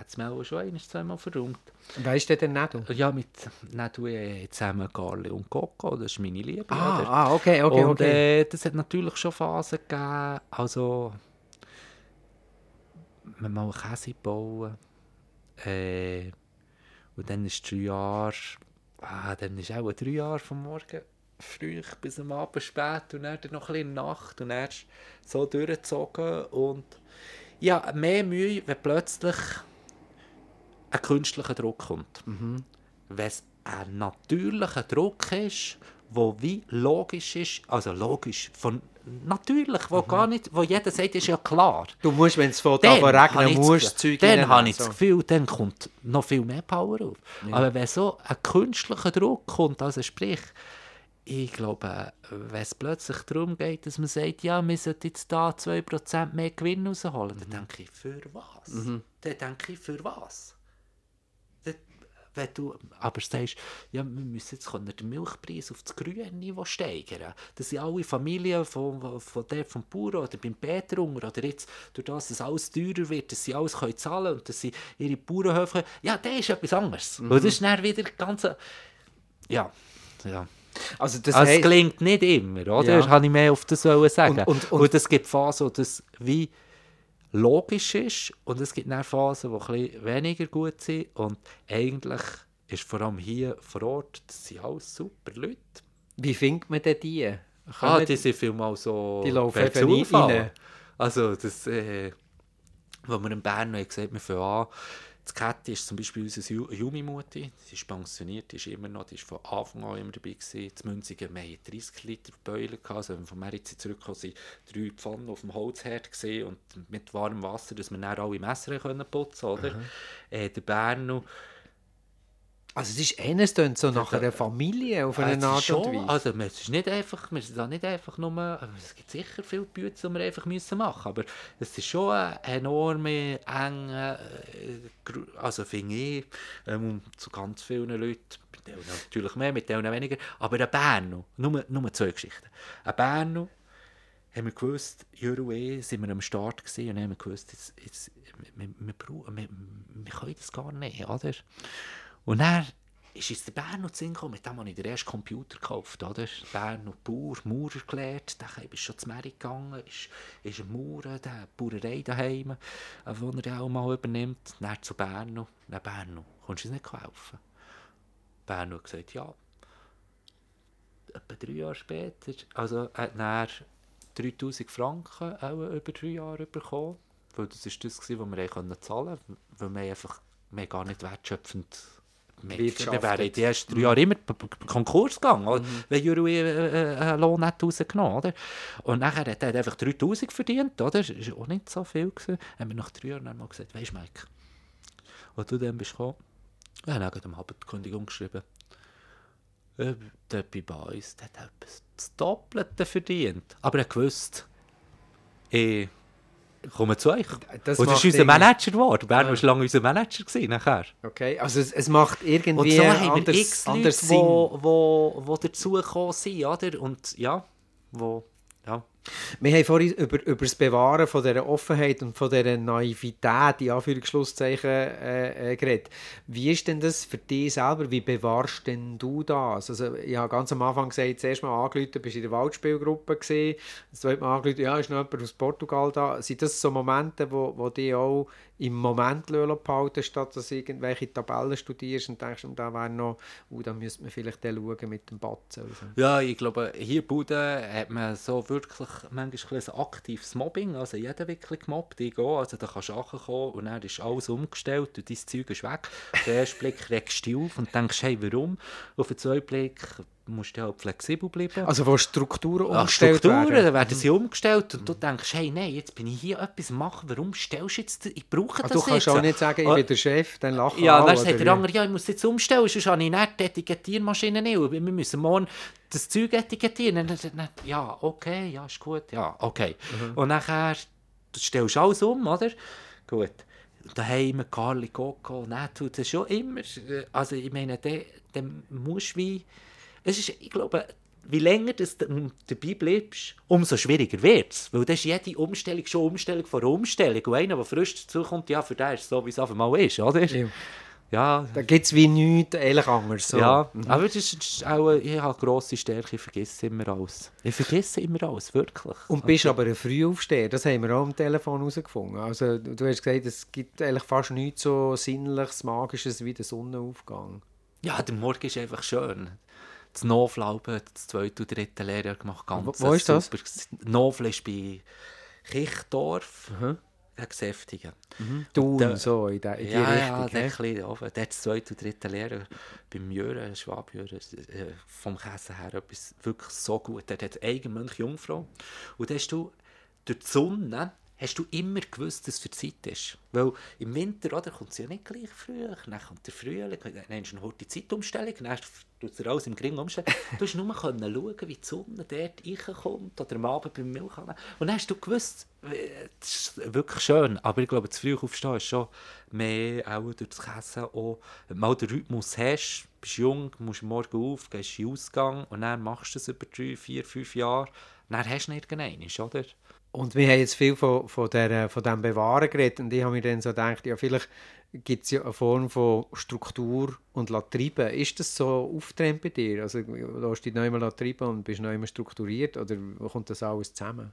hat es mir auch schon ein, zweimal verräumt. Weißt du denn Netto? Ja, mit Netto äh, zusammen Carli und Coco, das ist meine Liebe. Ah, ah okay, okay, und, okay. Äh, das hat natürlich schon Phasen gegeben, also man mal Käse bauen äh, und dann ist drei Jahre, ah, dann ist auch drei Jahre vom Morgen früh bis am Abend spät und dann noch ein bisschen Nacht und dann so durchgezogen und ja, mehr Mühe, wenn plötzlich ein künstlicher Druck kommt. Mhm. Wenn es ein natürlicher Druck ist, wo wie logisch ist, also logisch, von natürlich, wo mhm. gar nicht, wo jeder sagt, ist ja klar. Du musst, wenn es von regnen muss, das Zeug Dann habe ich so. das Gefühl, dann kommt noch viel mehr Power auf. Ja. Aber wenn so ein künstlicher Druck kommt, also sprich, ich glaube, wenn es plötzlich darum geht, dass man sagt, ja, wir sollten jetzt da 2% mehr Gewinn rausholen, dann denke ich, für was? Mhm. Dann denke ich, für was? Wenn du aber sagst, ja, wir müssen jetzt den Milchpreis auf das grüne Niveau steigern. Das sind alle Familien von, von der vom Bauern oder beim Peterunger oder jetzt, durch das, dass alles teurer wird, dass sie alles können zahlen können und dass sie ihre Bauernhöfe, ja, das ist etwas anderes. Mhm. Und das ist dann wieder ganz, ja, ja. Also das also es klingt nicht immer, oder? Ja. Habe ich mehr auf das sagen. Und, und, und, und es gibt Phasen, wo das wie logisch ist und es gibt dann Phasen, die ein weniger gut sind und eigentlich ist vor allem hier vor Ort, das sind alles super Leute. Wie findet man denn die? ah, die sind vielmal so Die laufen eben rein. Also das, äh, wo wir in Bern noch gesagt haben, wir fangen an, das Kette ist zum Beispiel unsere Jumi-Mutti, sie ist pensioniert, die ist immer noch, die ist von Anfang an immer dabei gewesen. Die Münzigen, wir hatten 30 Liter Beulen, also wenn wir von Meritz zurückgekommen sind, drei Pfannen auf dem Holzherd und mit warmem Wasser, dass wir dann alle Messer können putzen oder? Mhm. Äh, der Berno, also es ist eines dann so nach einer Familie auf eine Art schon, und Weise. Also es ist nicht einfach, wir sind da nicht einfach nur, es gibt sicher viele Bütze, die wir einfach müssen machen, aber es ist schon eine enorme enge, äh, also finde ich, ähm, zu ganz vielen Leuten, mit denen natürlich mehr, mit denen weniger, aber ein Berno, nur, nur zwei Geschichten. Ein Berno, haben wir gewusst, Euro E sind wir am Start gesehen und haben wir gewusst, jetzt, jetzt, wir, wir, wir, wir, wir können das gar nicht, oder? Und dann ist uns der Bern noch zu gekommen, mit dem habe ich den ersten Computer gekauft, oder? Bern noch Bauer, Maurer gelernt, dann ist schon zu Mary gegangen, ist, ist ein Maurer, der Bauerei daheim, wo er auch mal übernimmt, dann zu Berno, dann Berno, kannst du es nicht helfen? Berno hat gesagt, ja. Etwa drei Jahre später, also hat er 3000 Franken auch über drei Jahre bekommen, weil das ist das, was wir zahlen konnten, weil wir einfach wir gar nicht wertschöpfend wir wären in den ersten drei Jahren immer Konkurs gegangen, mhm. wenn Juri äh, äh, einen Lohn nicht rausgenommen oder? Und nachher hat er einfach 3000 verdient, oder? Das war auch nicht so viel. Gewesen. Haben wir nach drei Jahren mal gesagt, weisst du, Mike, als du dann bist gekommen, wir haben dann am die Kündigung geschrieben. Der bei uns, der hat etwas das Doppelte verdient. Aber er wusste, ich kommen zu euch. Das und das ist unser Manager geworden. Bern war ja. lange unser Manager gewesen, nachher. Okay, also es, es macht irgendwie und so haben anders, wir x Leute, die wo, wo, wo dazugekommen sind, oder? Und ja, wo, ja. Wir haben vorhin über, über das Bewahren von dieser Offenheit und von dieser Naivität, in Anführungsschlusszeichen, äh, äh, geredet. Wie ist denn das für dich selber? Wie bewahrst denn du das? Also, ich habe ganz am Anfang gesagt, zuerst mal angerufen, bist du in der Waldspielgruppe gesehen, das zweite Mal angerufen, ja, ist noch jemand aus Portugal da. Sind das so Momente, wo, wo die auch im Moment behalten, statt dass du irgendwelche Tabellen studierst und denkst, da wäre noch, uh, da müsste man vielleicht schauen mit dem Batzen. Also. Ja, ich glaube, hier in Bude hat man so wirklich manchmal ein aktives Mobbing, also jeder wirklich gemobbt, ich gehe, also da kannst du kommen und dann ist alles umgestellt und dein Zeug ist weg. Auf den ersten Blick regst du dich auf und denkst, hey, warum? Auf den zweiten Blick musst du halt flexibel bleiben. Also wo Strukturen umgestellt Strukturen, werden? werden sie umgestellt und du denkst, hey, nein, jetzt bin ich hier etwas machen, warum stellst du jetzt, ich brauche ah, das jetzt. Du kannst jetzt. auch nicht sagen, ich ah, bin der Chef, dann lachen Ja, dann sagt der andere, ja, ich muss jetzt umstellen, sonst habe ich nicht die Etikettiermaschine nicht. Wir müssen morgen das Zeug etikettieren. Ja, okay, ja, ist gut, ja, okay. Mhm. Und nachher stellst du alles um, oder? Gut. Daheim, Carly Coco, tut das schon immer. Also ich meine, dann musst du wie es ist, ich glaube, wie länger du dabei bleibst, umso schwieriger wird es. Weil das ist jede Umstellung schon Umstellung vor Umstellung. Und einer, der frisch dazukommt, ja, für den ist es so, wie es einfach mal ist, oder? Ja. ja. Da gibt es wie nichts ehrlich anders. So. Ja, mhm. aber das ist auch, ich habe grosse Stärke, ich vergesse immer alles. Ich vergesse immer alles, wirklich. Und bist also, aber ein Frühaufsteher, das haben wir auch am Telefon herausgefunden. Also du hast gesagt, es gibt eigentlich fast nichts so Sinnliches, Magisches wie der Sonnenaufgang. Ja, der Morgen ist einfach schön das Novlauben, das zweite und dritte Lehrjahr gemacht. Ganz wo, wo ist das? Novl ist bei Kichdorf. Mhm. Geseftigen. Mhm. Du und so in, der, in die ja, Richtung. Ja, der, bisschen, ja, der zweite und dritte Lehrer beim Jören, Schwabjören, äh, vom Käse her etwas wirklich so gut. Der hat Eigenmönch Jungfrau. Und da hast du durch die Sonne hast du immer gewusst, dass es für Zeit ist. Weil im Winter oder, kommt es ja nicht gleich früh, dann kommt der Frühling, dann hast du eine die Zeitumstellung, dann tut es alles im Gring umstellen. Du hast nur schauen, wie die Sonne dort reinkommt oder am Abend beim Milchkannen. Und dann hast du gewusst, äh, das ist wirklich schön, aber ich glaube, zu früh aufstehen ist schon mehr auch durch das Käse auch, mal den Rhythmus hast, bist jung, musst morgen auf, gehst in den Ausgang und dann machst du das über drei, vier, fünf Jahre, dann hast du nicht irgendeinen, oder? Und wir haben jetzt viel von, von, der, von dem Bewahren geredet und ich habe mir dann so gedacht, ja vielleicht gibt es ja eine Form von Struktur und treiben. Ist das so aufgetrennt bei dir? Also du hast dich neu mal treiben und bist neu strukturiert oder kommt das alles zusammen?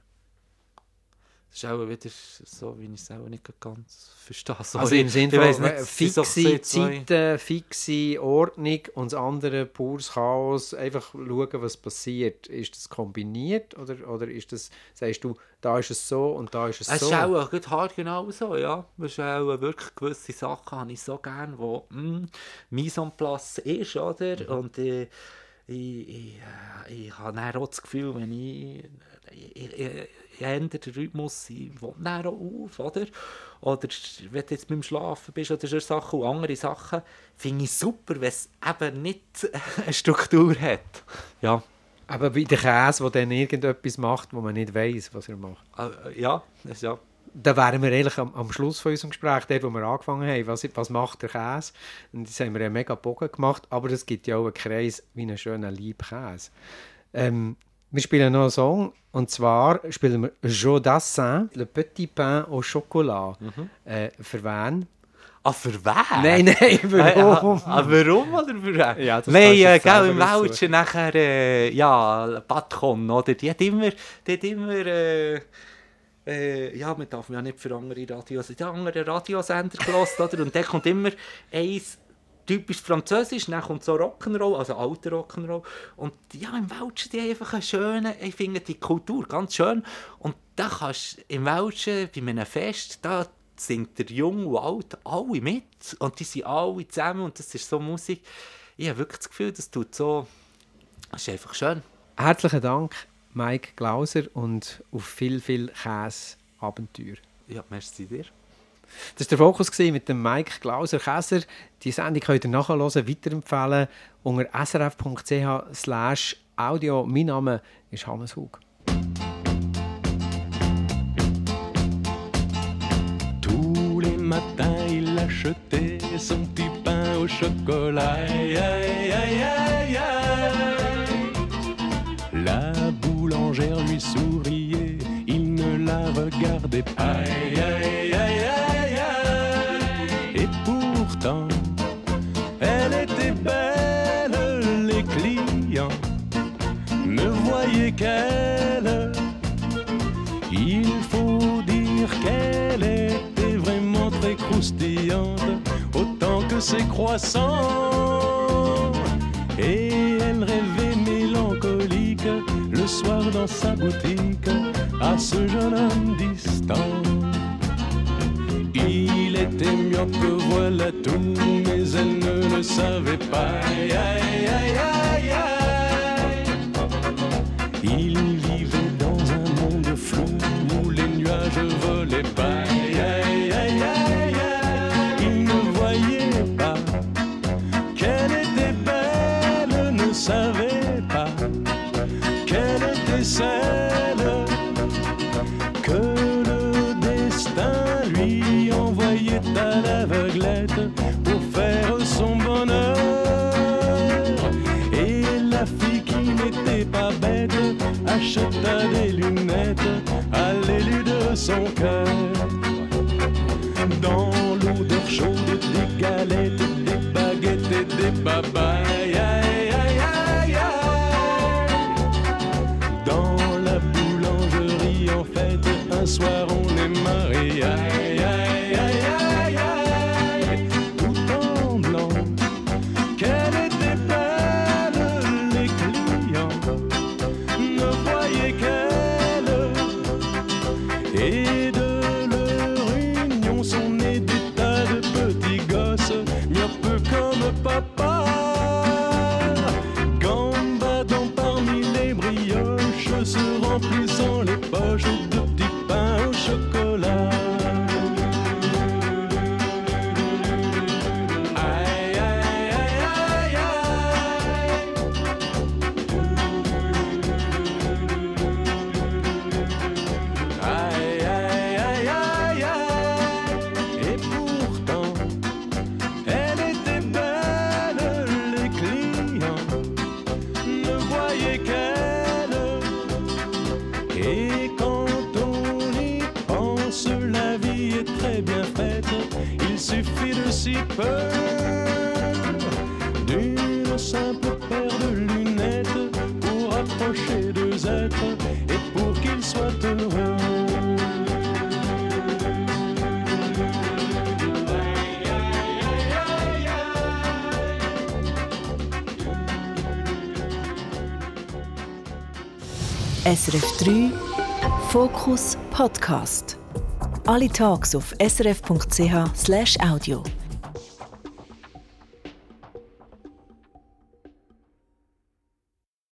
Das ist auch wieder so, wie ich es auch nicht ganz verstehe. Sorry. Also im Sinne von nicht, fixe Zeiten, fixe Ordnung und das andere pures Chaos, einfach schauen, was passiert. Ist das kombiniert oder, oder ist das, sagst du, da ist es so und da ist es, es so? Es ist auch gut hart genau so, ja. Es ist auch wirklich gewisse Sachen, habe ich so gerne, wo mm, Mise en place ist, oder? Mhm. Und äh, ich, ich, äh, ich habe dann auch das Gefühl, wenn ich, ich, ich ändert den Rhythmus, dann auch auf, oder? Oder wenn du jetzt beim Schlafen bist oder so Sachen und andere Sachen, finde ich super, wenn es eben nicht eine Struktur hat. Ja. Aber wie der Käse, der dann irgendetwas macht, wo man nicht weiß, was er macht. Äh, ja, ja. Da wären wir eigentlich am, am, Schluss von unserem Gespräch, dort, wo wir angefangen haben, was, was macht der Käse? Und das haben wir einen mega Bogen gemacht, aber es gibt ja auch einen Kreis wie einen schönen Liebkäse. Ähm, wir spielen noch einen Song und zwar spielen wir Joe Dassin, Le Petit Pain au Chocolat. Mhm. Äh, für wen? Ah, für wen? Nein, nein, warum? Ah, ah, warum oder für wen? Ja, das nein, äh, gell, im Welschen nachher, äh, ja, Patron, oder? Die hat immer, die hat immer, äh, äh, ja, man darf ja nicht für andere Radios, die anderen Radiosender gelassen, oder? Und der kommt immer eins typisch französisch, dann kommt so Rock'n'Roll, also alter Rock'n'Roll. Und ja, im Welschen die einfach eine schöne, ich finde die Kultur ganz schön. Und da kannst du im Welschen bei einem Fest, da singt der Jung und Alt alle mit. Und die sind alle zusammen und das ist so Musik. Ich habe wirklich das Gefühl, das tut so, das ist einfach schön. Herzlichen Dank, Mike Glauser, und auf viel, viel Käse-Abenteuer. Ja, merci dir. Das war der Fokus mit dem Mike Glauser-Käser. Die Sendung könnt ihr nachhören, weiterempfehlen unter srf.ch audio. Mein Name ist Hannes Hug. Tous les matins, il achetait son petit pain au chocolat. Aïe, aïe, aïe, aïe, La boulangère lui souriait, il ne la regardait pas. Aïe, aïe, aïe, aïe. Elle était belle, les clients ne voyaient qu'elle. Il faut dire qu'elle était vraiment très croustillante, autant que ses croissants. Et elle rêvait mélancolique le soir dans sa boutique à ce jeune homme distant. Que voilà tout, mais elle ne le savait pas. Aïe, aïe, aïe, aïe, aïe. Dans l'odeur chaude des galettes, des baguettes et des babayes. 3 Fokus Podcast. Alle Tags auf srf.ch/audio.